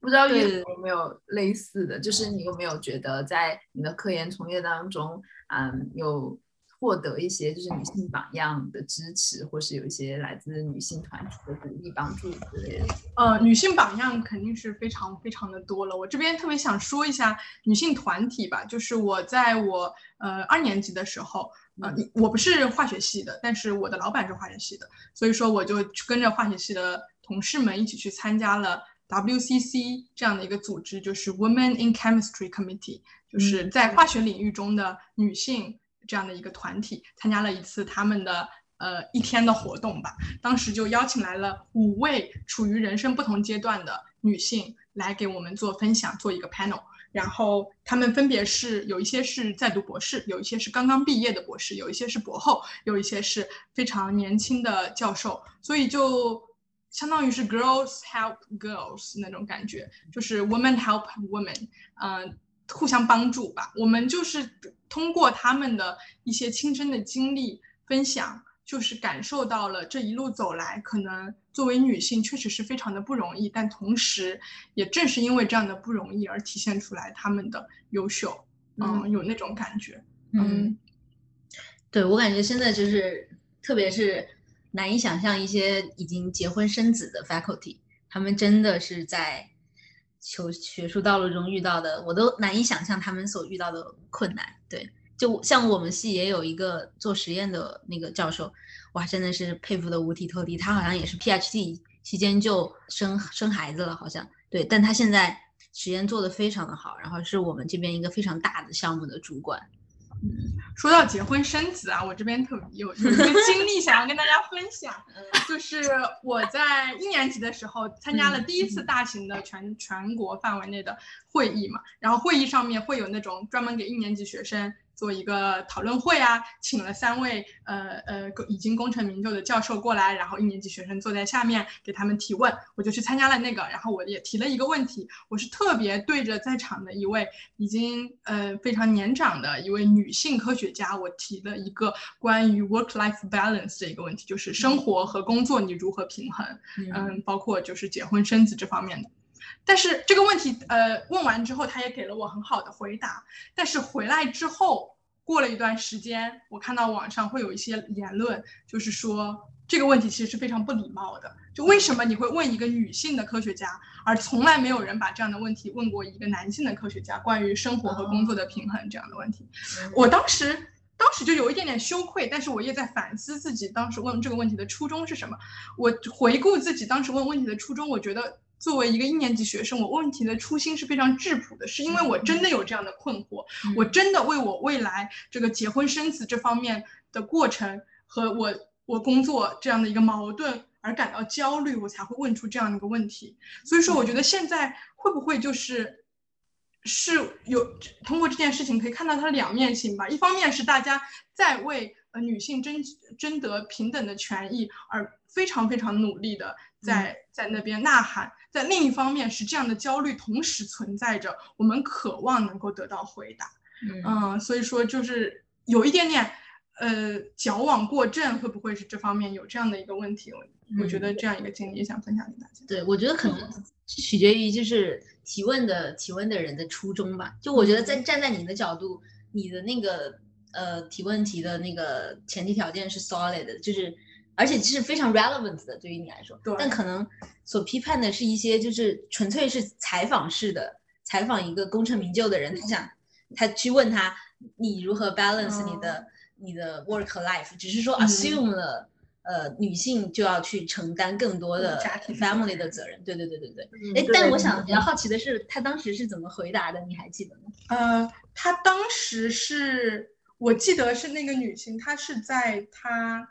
不知道有没有类似的，就是你有没有觉得在你的科研从业当中，嗯，有获得一些就是女性榜样的支持，或是有一些来自女性团体的鼓励帮助之类的？呃，女性榜样肯定是非常非常的多了。我这边特别想说一下女性团体吧，就是我在我呃二年级的时候，呃，我不是化学系的，但是我的老板是化学系的，所以说我就跟着化学系的同事们一起去参加了 WCC 这样的一个组织，就是 Women in Chemistry Committee，就是在化学领域中的女性这样的一个团体，参加了一次他们的呃一天的活动吧。当时就邀请来了五位处于人生不同阶段的女性来给我们做分享，做一个 panel。然后他们分别是有一些是在读博士，有一些是刚刚毕业的博士，有一些是博后，有一些是非常年轻的教授，所以就相当于是 girls help girls 那种感觉，就是 women help women，嗯、互相帮助吧。我们就是通过他们的一些亲身的经历分享，就是感受到了这一路走来，可能作为女性确实是非常的不容易，但同时也正是因为这样的不容易而体现出来他们的优秀，嗯，有那种感觉，嗯对我感觉现在就是，特别是难以想象一些已经结婚生子的 faculty，他们真的是在求学术道路中遇到的，我都难以想象他们所遇到的困难。对，就像我们系也有一个做实验的那个教授，哇，真的是佩服的五体投地。他好像也是 PhD 期间就生生孩子了，好像对，但他现在实验做得非常的好，然后是我们这边一个非常大的项目的主管。说到结婚生子啊，我这边特别有有一个经历想要跟大家分享，就是我在一年级的时候参加了第一次大型的全全国范围内的会议嘛，然后会议上面会有那种专门给一年级学生做一个讨论会啊，请了三位呃呃已经功成名就的教授过来，然后一年级学生坐在下面给他们提问，我就去参加了那个，然后我也提了一个问题，我是特别对着在场的一位已经呃非常年长的一位女性科学家，我提了一个关于 work-life balance 的一个问题，就是生活和工作你如何平衡，嗯，包括就是结婚生子这方面的。但是这个问题，呃，问完之后，他也给了我很好的回答。但是回来之后，过了一段时间，我看到网上会有一些言论，就是说这个问题其实是非常不礼貌的。就为什么你会问一个女性的科学家，而从来没有人把这样的问题问过一个男性的科学家，关于生活和工作的平衡这样的问题？我当时。当时就有一点点羞愧，但是我也在反思自己当时问这个问题的初衷是什么。我回顾自己当时问问题的初衷，我觉得作为一个一年级学生，我问题的初心是非常质朴的，是因为我真的有这样的困惑，我真的为我未来这个结婚生子这方面的过程和我我工作这样的一个矛盾而感到焦虑，我才会问出这样的一个问题。所以说，我觉得现在会不会就是。是有通过这件事情可以看到它的两面性吧。一方面是大家在为呃女性争争得平等的权益而非常非常努力的在在那边呐喊，在另一方面是这样的焦虑同时存在着，我们渴望能够得到回答。嗯，所以说就是有一点点呃矫枉过正，会不会是这方面有这样的一个问题？我我觉得这样一个经历想分享给大家。对，我觉得可能取决于就是提问的提问的人的初衷吧。就我觉得在站在你的角度，你的那个呃提问题的那个前提条件是 solid 的，就是而且是非常 relevant 的，对于你来说。对。但可能所批判的是一些就是纯粹是采访式的，采访一个功成名就的人，他想他去问他你如何 balance 你的、嗯、你的 work life，只是说 assume 了。嗯呃，女性就要去承担更多的家庭 family 的责任，对对对对对。哎、嗯，但我想比较好奇的是，他当时是怎么回答的？你还记得吗？呃，他当时是我记得是那个女性，她是在她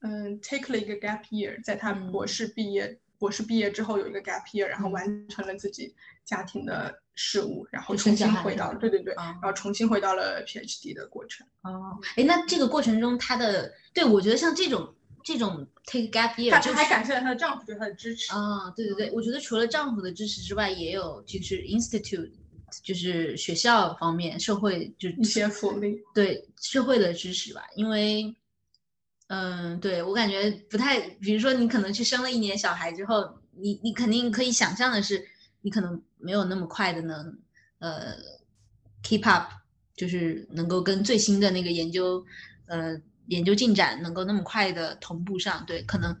嗯 take 了一个 gap year，在她博士毕业、嗯、博士毕业之后有一个 gap year，然后完成了自己家庭的事务，然后重新回到了，对对对，哦、然后重新回到了 PhD 的过程。哦，哎，那这个过程中，她的对我觉得像这种。这种 take gap year，她还感谢了她的丈夫对她的支持啊，对对对，我觉得除了丈夫的支持之外，也有就是 institute，就是学校方面、社会就一些福利，对社会的支持吧。因为，嗯，对我感觉不太，比如说你可能去生了一年小孩之后，你你肯定可以想象的是，你可能没有那么快的能呃 keep up，就是能够跟最新的那个研究。呃研究进展能够那么快的同步上。对，可能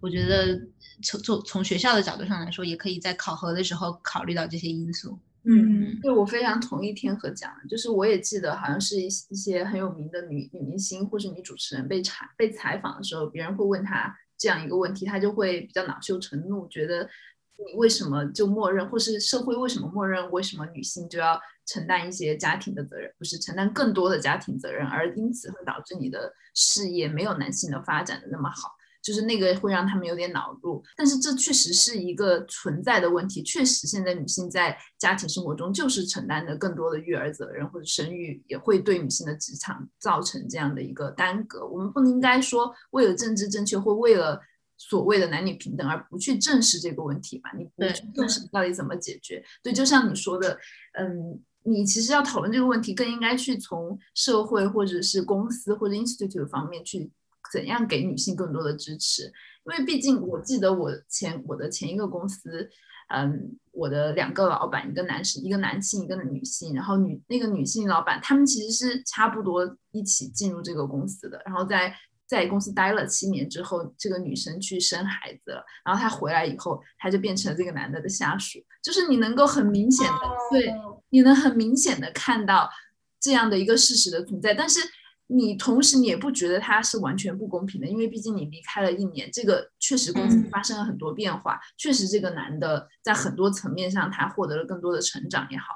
我觉得从从从学校的角度上来说，也可以在考核的时候考虑到这些因素。嗯，对我非常同意天河讲的，就是我也记得好像是一一些很有名的女女明星或是女主持人被采被采访的时候，别人会问她这样一个问题，她就会比较恼羞成怒，觉得你为什么就默认，或是社会为什么默认，为什么女性就要承担一些家庭的责任，不是承担更多的家庭责任，而因此会导致你的事业没有男性的发展的那么好。就是那个会让他们有点恼怒，但是这确实是一个存在的问题。确实，现在女性在家庭生活中就是承担的更多的育儿责任或者生育，也会对女性的职场造成这样的一个耽搁。我们不能应该说为了政治正确或为了所谓的男女平等而不去正视这个问题吧？你不去正视到底怎么解决？对，就像你说的，嗯，你其实要讨论这个问题，更应该去从社会或者是公司或者 institute 方面去。怎样给女性更多的支持？因为毕竟我记得我前我的前一个公司，嗯，我的两个老板，一个男士，一个男性，一个女性。然后女那个女性老板，他们其实是差不多一起进入这个公司的。然后在在公司待了七年之后，这个女生去生孩子了。然后她回来以后，她就变成了这个男的的下属。就是你能够很明显的，对，你能很明显的看到这样的一个事实的存在，但是。你同时你也不觉得他是完全不公平的，因为毕竟你离开了一年，这个确实公司发生了很多变化，确实这个男的在很多层面上他获得了更多的成长也好，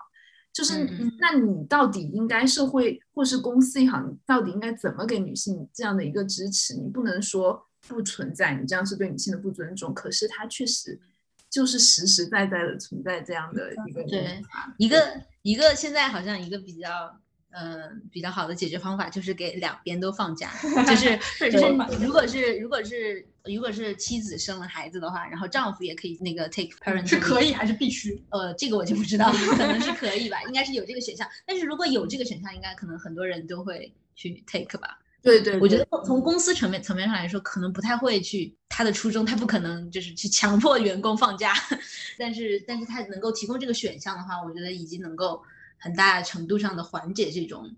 就是那你到底应该社会或是公司也好，你到底应该怎么给女性这样的一个支持？你不能说不存在，你这样是对女性的不尊重，可是它确实就是实实在在的存在这样的一个对一个一个现在好像一个比较。嗯，比较好的解决方法就是给两边都放假，就是就是如果是如果是如果是妻子生了孩子的话，然后丈夫也可以那个 take parent 是可以还是必须？呃，这个我就不知道，可能是可以吧，应该是有这个选项。但是如果有这个选项，应该可能很多人都会去 take 吧。对对，我觉得从公司层面层面上来说，可能不太会去他的初衷，他不可能就是去强迫员工放假，但是但是他能够提供这个选项的话，我觉得已经能够。很大程度上的缓解这种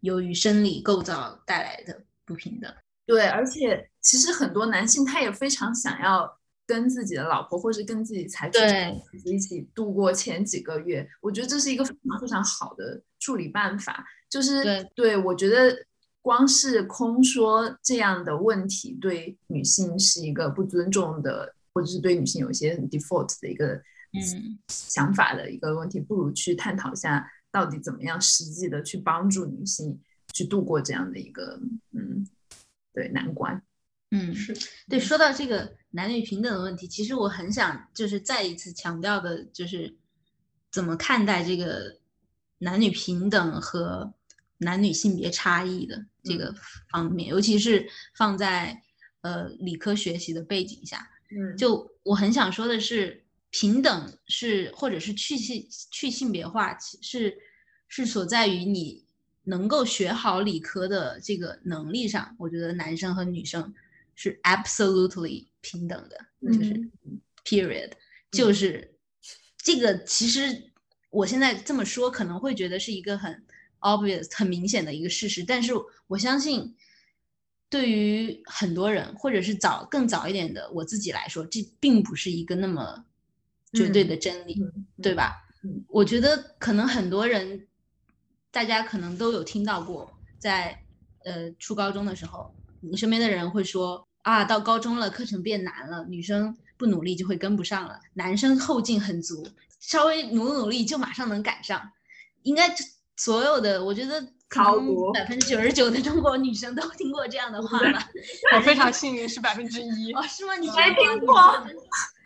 由于生理构造带来的不平等。对，而且其实很多男性他也非常想要跟自己的老婆或是跟自己才子一起度过前几个月。我觉得这是一个非常非常好的处理办法。就是对，对我觉得光是空说这样的问题对女性是一个不尊重的，或者是对女性有一些很 default 的一个嗯想法的一个问题，不如去探讨一下。到底怎么样实际的去帮助女性去度过这样的一个嗯对难关？嗯，是对。说到这个男女平等的问题，其实我很想就是再一次强调的，就是怎么看待这个男女平等和男女性别差异的这个方面，尤其是放在呃理科学习的背景下。嗯，就我很想说的是，平等是或者是去性去性别化是。是所在于你能够学好理科的这个能力上，我觉得男生和女生是 absolutely 平等的，就是 period，就是这个其实我现在这么说可能会觉得是一个很 obvious 很明显的一个事实，但是我相信对于很多人或者是早更早一点的我自己来说，这并不是一个那么绝对的真理，对吧？我觉得可能很多人。大家可能都有听到过，在呃初高中的时候，你身边的人会说啊，到高中了，课程变难了，女生不努力就会跟不上了，男生后劲很足，稍微努努力就马上能赶上。应该所有的，我觉得考古百分之九十九的中国女生都听过这样的话吧？我非常幸运是百分之一哦，是吗？你没听过？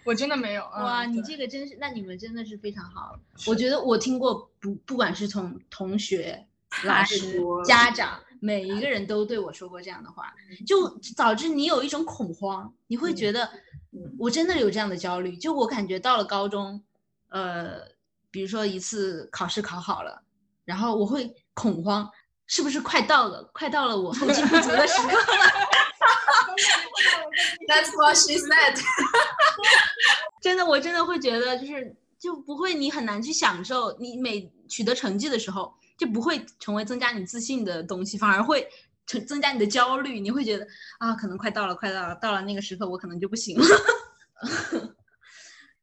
我真的没有。哇，你这个真是，那你们真的是非常好。我觉得我听过，不不管是从同学、老师、家长，每一个人都对我说过这样的话，就导致你有一种恐慌，你会觉得，我真的有这样的焦虑。就我感觉到了高中，呃，比如说一次考试考好了，然后我会恐慌，是不是快到了，快到了我后劲不足的时刻了？That's what she said。真的，我真的会觉得，就是就不会，你很难去享受你每取得成绩的时候，就不会成为增加你自信的东西，反而会成增加你的焦虑，你会觉得啊，可能快到了，快到了，到了那个时刻我可能就不行了。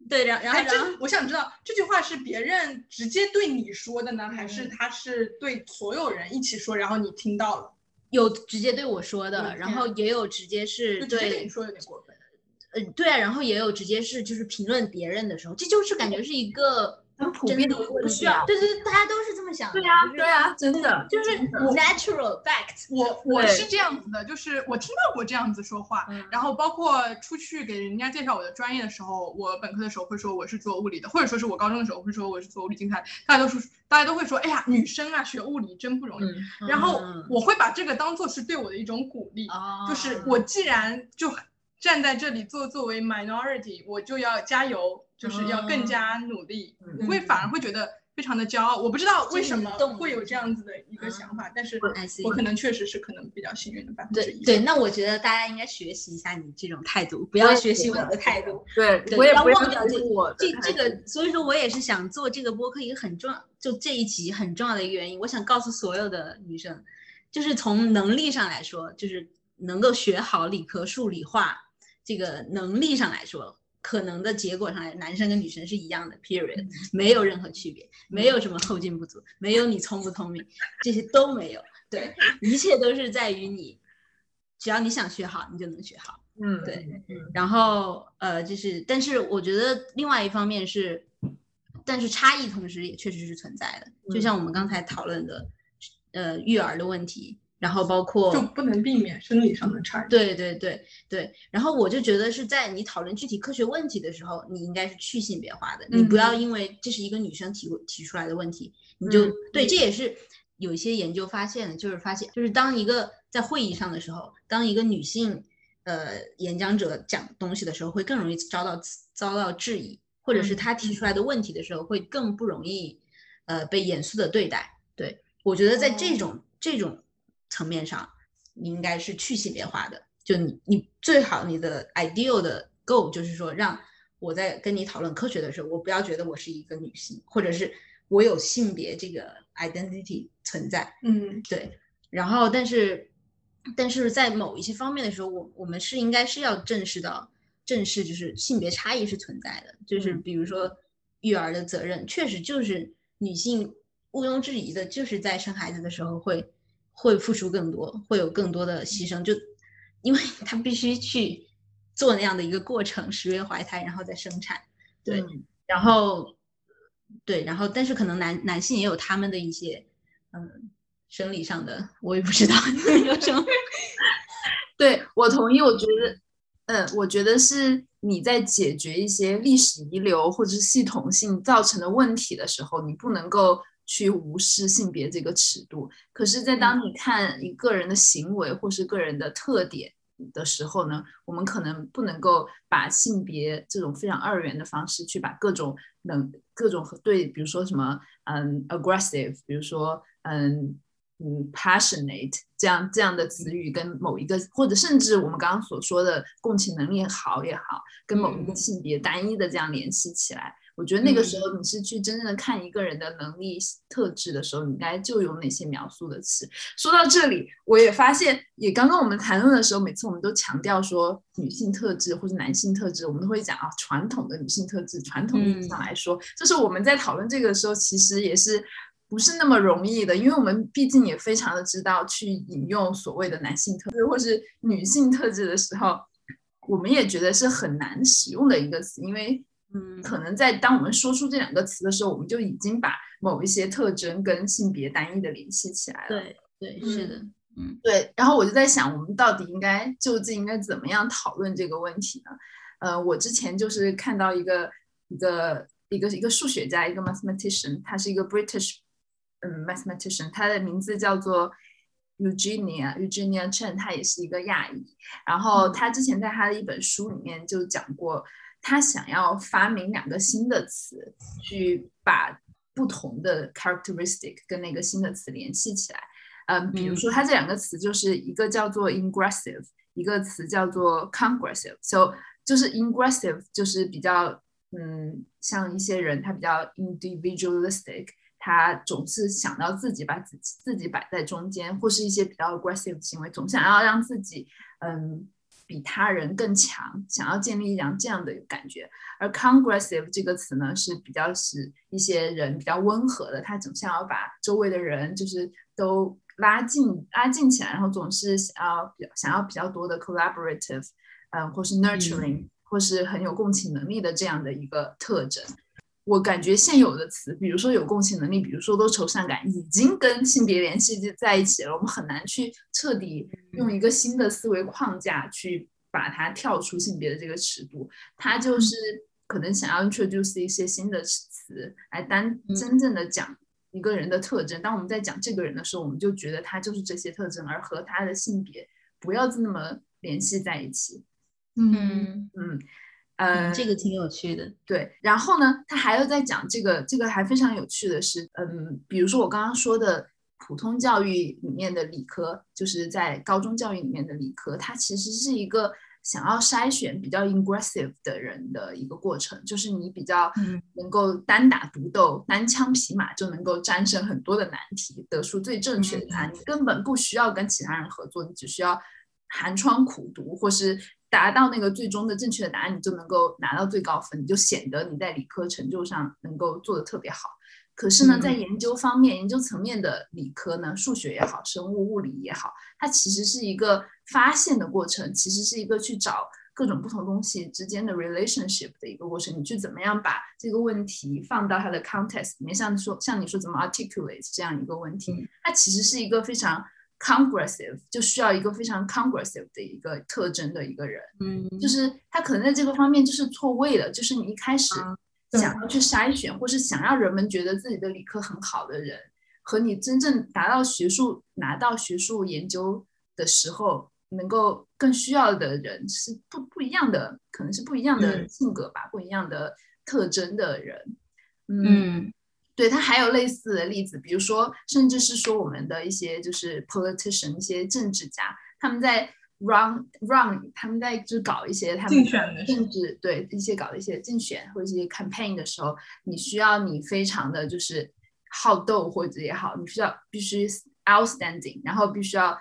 对，然然后哎，然后我想知道这句话是别人直接对你说的呢，还是嗯他是对所有人一起说，然后你听到了？有直接对我说的，然后也有直接是对跟你说有点过分。呃，对啊，然后也有直接是就是评论别人的时候，这就是感觉是一个很普遍的一个问不需要，题啊。对对对，大家都是这么想的，对啊，就是对啊，真的就是 natural fact。我我是这样子的，就是我听到过这样子说话，嗯然后包括出去给人家介绍我的专业的时候，我本科的时候会说我是做物理的，或者说是我高中的时候会说我是做物理竞赛，大家都是大家都会说，哎呀，女生啊学物理真不容易。嗯，然后嗯我会把这个当做是对我的一种鼓励，哦就是我既然就站在这里做作为 minority，我就要加油，就是要更加努力，嗯我会反而会觉得非常的骄傲。我不知道为什么会有这样子的一个想法，但是我可能确实是可能比较幸运的百分之一。对对，那我觉得大家应该学习一下你这种态度，不要学习我的态度。对，对我也不要忘掉这我这这个，所以说我也是想做这个播客一个很重要，就这一集很重要的一个原因，我想告诉所有的女生，就是从能力上来说，就是能够学好理科、数理化这个能力上来说，可能的结果上来，男生跟女生是一样的，period，没有任何区别，没有什么后劲不足，没有你聪不聪明，这些都没有，对，一切都是在于你，只要你想学好，你就能学好。嗯，对嗯，然后呃，就是，但是我觉得另外一方面是，但是差异同时也确实是存在的，就像我们刚才讨论的，呃，育儿的问题，然后包括就不能避免生理上的差异。对对对对，然后我就觉得是在你讨论具体科学问题的时候，你应该是去性别化的，你不要因为这是一个女生提提出来的问题，你就、嗯对，这也是有一些研究发现的，就是发现就是当一个在会议上的时候，当一个女性呃演讲者讲东西的时候，会更容易遭到遭到质疑，或者是嗯她提出来的问题的时候，会更不容易呃被严肃的对待。对我觉得在这种、这种层面上，你应该是去性别化的。就你你最好你的 ideal 的 goal 就是说，让我在跟你讨论科学的时候，我不要觉得我是一个女性，或者是我有性别这个 identity 存在。嗯，对，然后但是但是在某一些方面的时候，我我们是应该是要正视到正视就是性别差异是存在的，就是嗯比如说育儿的责任，确实就是女性毋庸置疑的，就是在生孩子的时候会会付出更多，会有更多的牺牲，就因为 他必须去做那样的一个过程，十月怀胎，然后再生产，对，嗯然后对，然后但是可能男男性也有他们的一些嗯生理上的，我也不知道 有什么。对我同意，我觉得，嗯，我觉得是你在解决一些历史遗留或者是系统性造成的问题的时候，你不能够去无视性别这个尺度。可是，在当你看一个人的行为或是个人的特点的时候呢，我们可能不能够把性别这种非常二元的方式去把各种能各种和对，比如说什么，嗯，aggressive，比如说，嗯。嗯，passionate 这样这样的词语跟某一个，或者甚至我们刚刚所说的共情能力好也好，跟某一个嗯性别单一的这样联系起来，我觉得那个时嗯候你是去真正的看一个人的能力特质的时候，你应该就有哪些描述的词。说到这里，我也发现，也刚刚我们谈论的时候，每次我们都强调说女性特质或者男性特质，我们都会讲啊，传统的女性特质，传统意义上嗯来说，就是我们在讨论这个的时候，其实也是。不是那么容易的，因为我们毕竟也非常的知道去引用所谓的男性特质或是女性特质的时候，我们也觉得是很难使用的一个词，因为嗯可能在当我们说出这两个词的时候，我们就已经把某一些特征跟性别单一的联系起来了。对对，是的，嗯对，然后我就在想，我们到底应该究竟应该怎么样讨论这个问题呢？呃，我之前就是看到一个一个一个一个数学家，一个 mathematician，他是一个 British 嗯 mathematician，他的名字叫做 Eugenia Eugenia Chen，他也是一个亚裔。然后他之前在他的一本书里面就讲过，他想要发明两个新的词，去把不同的 characteristic 跟那个新的词联系起来。嗯，比如说它这两个词就是一个叫做 ingressive，一个词叫做 congressive。So 就是 ingressive 就是比较嗯，像一些人他比较 individualistic，他他总是想到自己把自己自己摆在中间，或是一些比较 aggressive 的行为，总想要让自己嗯比他人更强，想要建立一样这样的感觉。而 congressive 这个词呢，是比较使一些人比较温和的，他总想要把周围的人就是都拉近拉近起来，然后总是想要比较想要比较多的 collaborative，嗯，或是 nurturing，或是很有共情能力的这样的一个特征。我感觉现有的词，比如说有共情能力，比如说多愁善感，已经跟性别联系在一起了。我们很难去彻底用一个新的思维框架去把它跳出性别的这个尺度。它就是可能想要 introduce 一些新的词来单真正的讲一个人的特征。当我们在讲这个人的时候，我们就觉得他就是这些特征，而和他的性别不要这么联系在一起。嗯嗯。呃，这个挺有趣的，对。然后呢，他还有在讲这个，这个还非常有趣的是，嗯，比如说我刚刚说的普通教育里面的理科，就是在高中教育里面的理科，它其实是一个想要筛选比较 aggressive 的人的一个过程，就是你比较能够单打独斗、单枪匹马就能够战胜很多的难题，得出最正确的答案，你根本不需要跟其他人合作，你只需要寒窗苦读或是。达到那个最终的正确的答案，你就能够拿到最高分，你就显得你在理科成就上能够做得特别好。可是呢，在研究方面，研究层面的理科呢，数学也好，生物、物理也好，它其实是一个发现的过程，其实是一个去找各种不同东西之间的 relationship 的一个过程。你去怎么样把这个问题放到它的 context 里面，像说像你说怎么 articulate 这样一个问题，它其实是一个非常。Congressive 就需要一个非常 congressive 的一个特征的一个人，嗯，就是他可能在这个方面就是错位了，就是你一开始想要去筛选，或是想让人们觉得自己的理科很好的人，和你真正达到学术拿到学术研究的时候，能够更需要的人是不不一样的，可能是不一样的性格吧，不一样的特征的人，嗯。对他还有类似的例子，比如说，甚至是说我们的一些就是 politician 一些政治家，他们在 run run，他们在就搞一些他们的政治对一些搞一些竞选或者一些 campaign 的时候，你需要你非常的就是好斗或者也好，你需要必须 outstanding，然后必须要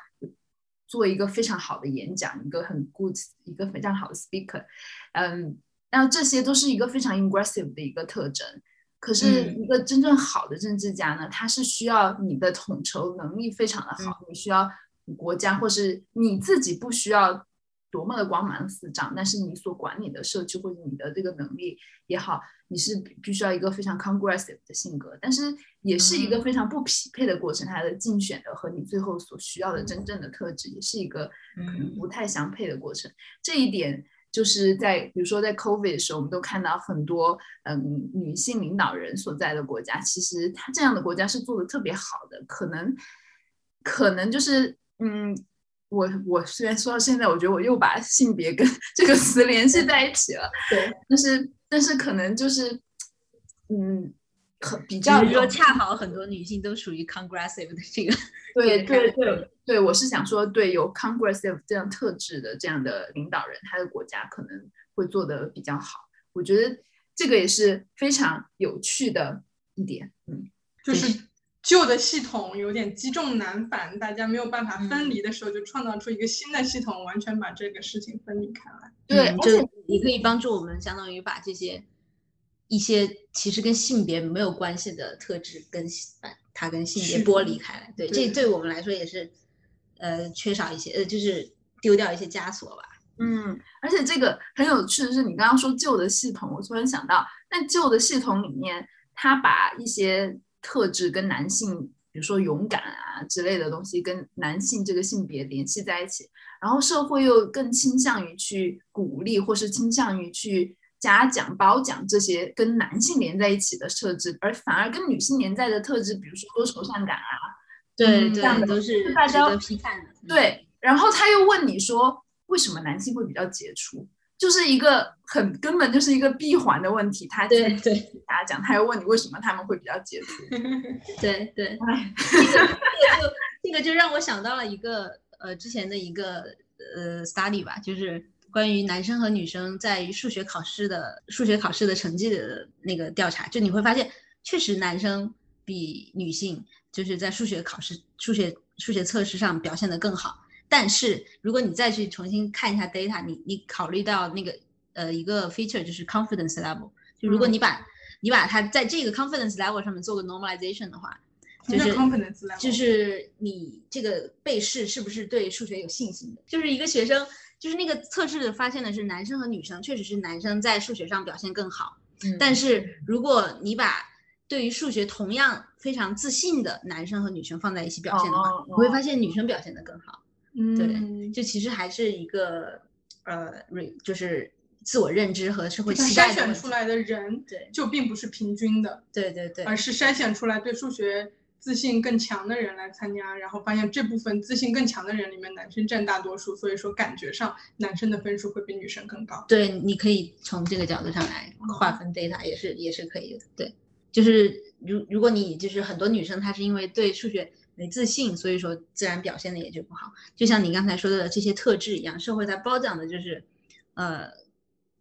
做一个非常好的演讲，一个很 good 一个非常好的 speaker，嗯，然后这些都是一个非常 aggressive 的一个特征。可是一个真正好的政治家呢，他是需要你的统筹能力非常的好，你需要国家或是你自己不需要多么的光芒四照，但是你所管理的社区或者你的这个能力也好，你是必须要一个非常 congressive 的性格，但是也是一个非常不匹配的过程，他的竞选的和你最后所需要的真正的特质也是一个可能不太相配的过程，这一点。就是在比如说在 COVID 的时候，我们都看到很多嗯女性领导人所在的国家，其实他这样的国家是做的特别好的。可能可能就是嗯，我我虽然说到现在，我觉得我又把性别跟 这个词联系在一起了。对，但是但是可能就是嗯。比较说，恰好很多女性都属于 congressive 的这个，对对对对，我是想说，对有 congressive 这样特质的这样的领导人，他的国家可能会做得比较好。我觉得这个也是非常有趣的一点，嗯，就是旧的系统有点积重难返，大家没有办法分离的时候，就创造出一个新的系统，完全把这个事情分离开来。对，而且也可以帮助我们，相当于把这些。一些其实跟性别没有关系的特质，跟它跟性别剥离开来，对，这对我们来说也是，呃，缺少一些，呃，就是丢掉一些枷锁吧。嗯，而且这个很有趣的是，你刚刚说旧的系统，我突然想到，那旧的系统里面，它把一些特质跟男性，比如说勇敢啊之类的东西，跟男性这个性别联系在一起，然后社会又更倾向于去鼓励，或是倾向于去。嘉奖、褒奖这些跟男性连在一起的特质，而反而跟女性连在的特质，比如说多愁善感啊，对，这样的都是大家批判的。对，然后他又问你说，为什么男性会比较杰出？就是一个很根本就是一个闭环的问题。他对对，大家讲，他又问你为什么他们会比较杰出？对对，这个这个就这个就让我想到了一个呃之前的一个呃 study 吧，就是。关于男生和女生在数学考试的数学考试的成绩的那个调查，就你会发现，确实男生比女性就是在数学考试、数学数学测试上表现得更好。但是如果你再去重新看一下 data，你你考虑到那个呃一个 feature 就是 confidence level，就如果你把、你把它在这个 confidence level 上面做个 normalization 的话，就是 confidence level？就是你这个被试是不是对数学有信心的？就是一个学生，就是那个测试发现的是男生和女生确实是男生在数学上表现更好，嗯但是如果你把对于数学同样非常自信的男生和女生放在一起表现的话，哦哦你会发现女生表现的更好。对就，其实还是一个呃就是自我认知和社会期待筛选出。来的人对就并不是平均的，对对对，而是筛选出来对数学自信更强的人来参加，然后发现这部分自信更强的人里面，男生占大多数，所以说感觉上男生的分数会比女生更高。对，你可以从这个角度上来划分 data，也是也是可以的。对，就是如如果你就是很多女生她是因为对数学没自信，所以说自然表现的也就不好。就像你刚才说的这些特质一样，社会在褒奖的就是呃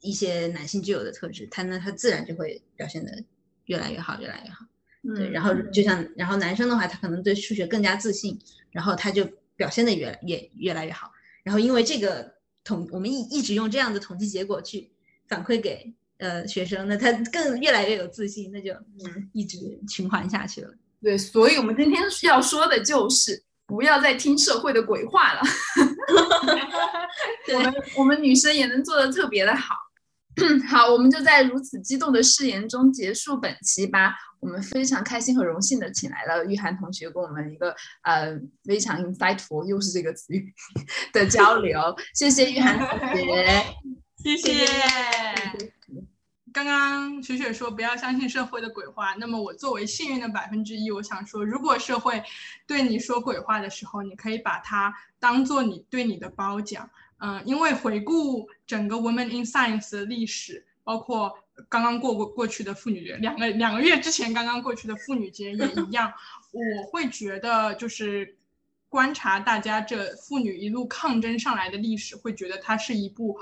一些男性具有的特质，他呢他自然就会表现的越来越好，越来越好。对，嗯然后就像然后男生的话，他可能对数学更加自信，然后他就表现的越来也越来越好。然后因为这个统，我们一一直用这样的统计结果去反馈给呃学生，那他更越来越有自信，那就嗯一直循环下去了。对，所以我们今天需要说的就是不要再听社会的鬼话了。我们我们女生也能做的特别的好。好，我们就在如此激动的誓言中结束本期吧。我们非常开心和荣幸的请来了玉涵同学，跟我们一个呃非常 insightful，又是这个词语的交流。谢谢玉涵同学。谢谢谢刚刚雪雪说不要相信社会的鬼话，那么我作为幸运的百分之一，我想说，如果社会对你说鬼话的时候，你可以把它当做你对你的褒奖。嗯、因为回顾整个 Women in Science 的历史，包括刚刚过过过去的妇女节，两个两个月之前刚刚过去的妇女节也 一样，我会觉得就是观察大家这妇女一路抗争上来的历史，会觉得它是一部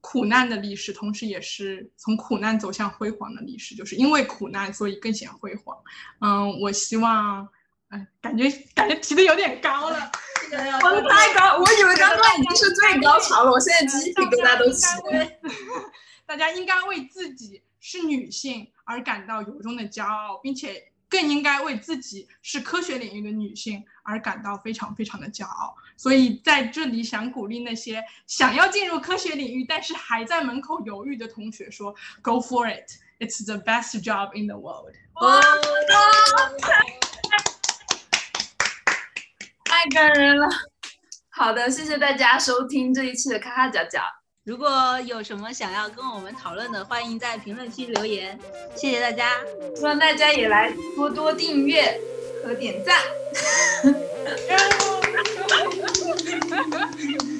苦难的历史，同时也是从苦难走向辉煌的历史。就是因为苦难，所以更显辉煌。嗯，我希望，哎，感觉感觉提的有点高了。我的太高，我以为刚刚已经是最高潮了，我现在鸡皮疙瘩都起了。大家应该为自己是女性而感到由衷的骄傲，并且更应该为自己是科学领域的女性而感到非常非常的骄傲。所以在这里想鼓励那些想要进入科学领域但是还在门口犹豫的同学说：“Go for it! It's the best job in the world.” 太感人了。好的，谢谢大家收听这一期的咔咔角角。如果有什么想要跟我们讨论的，欢迎在评论区留言。谢谢大家。希望大家也来多多订阅和点赞。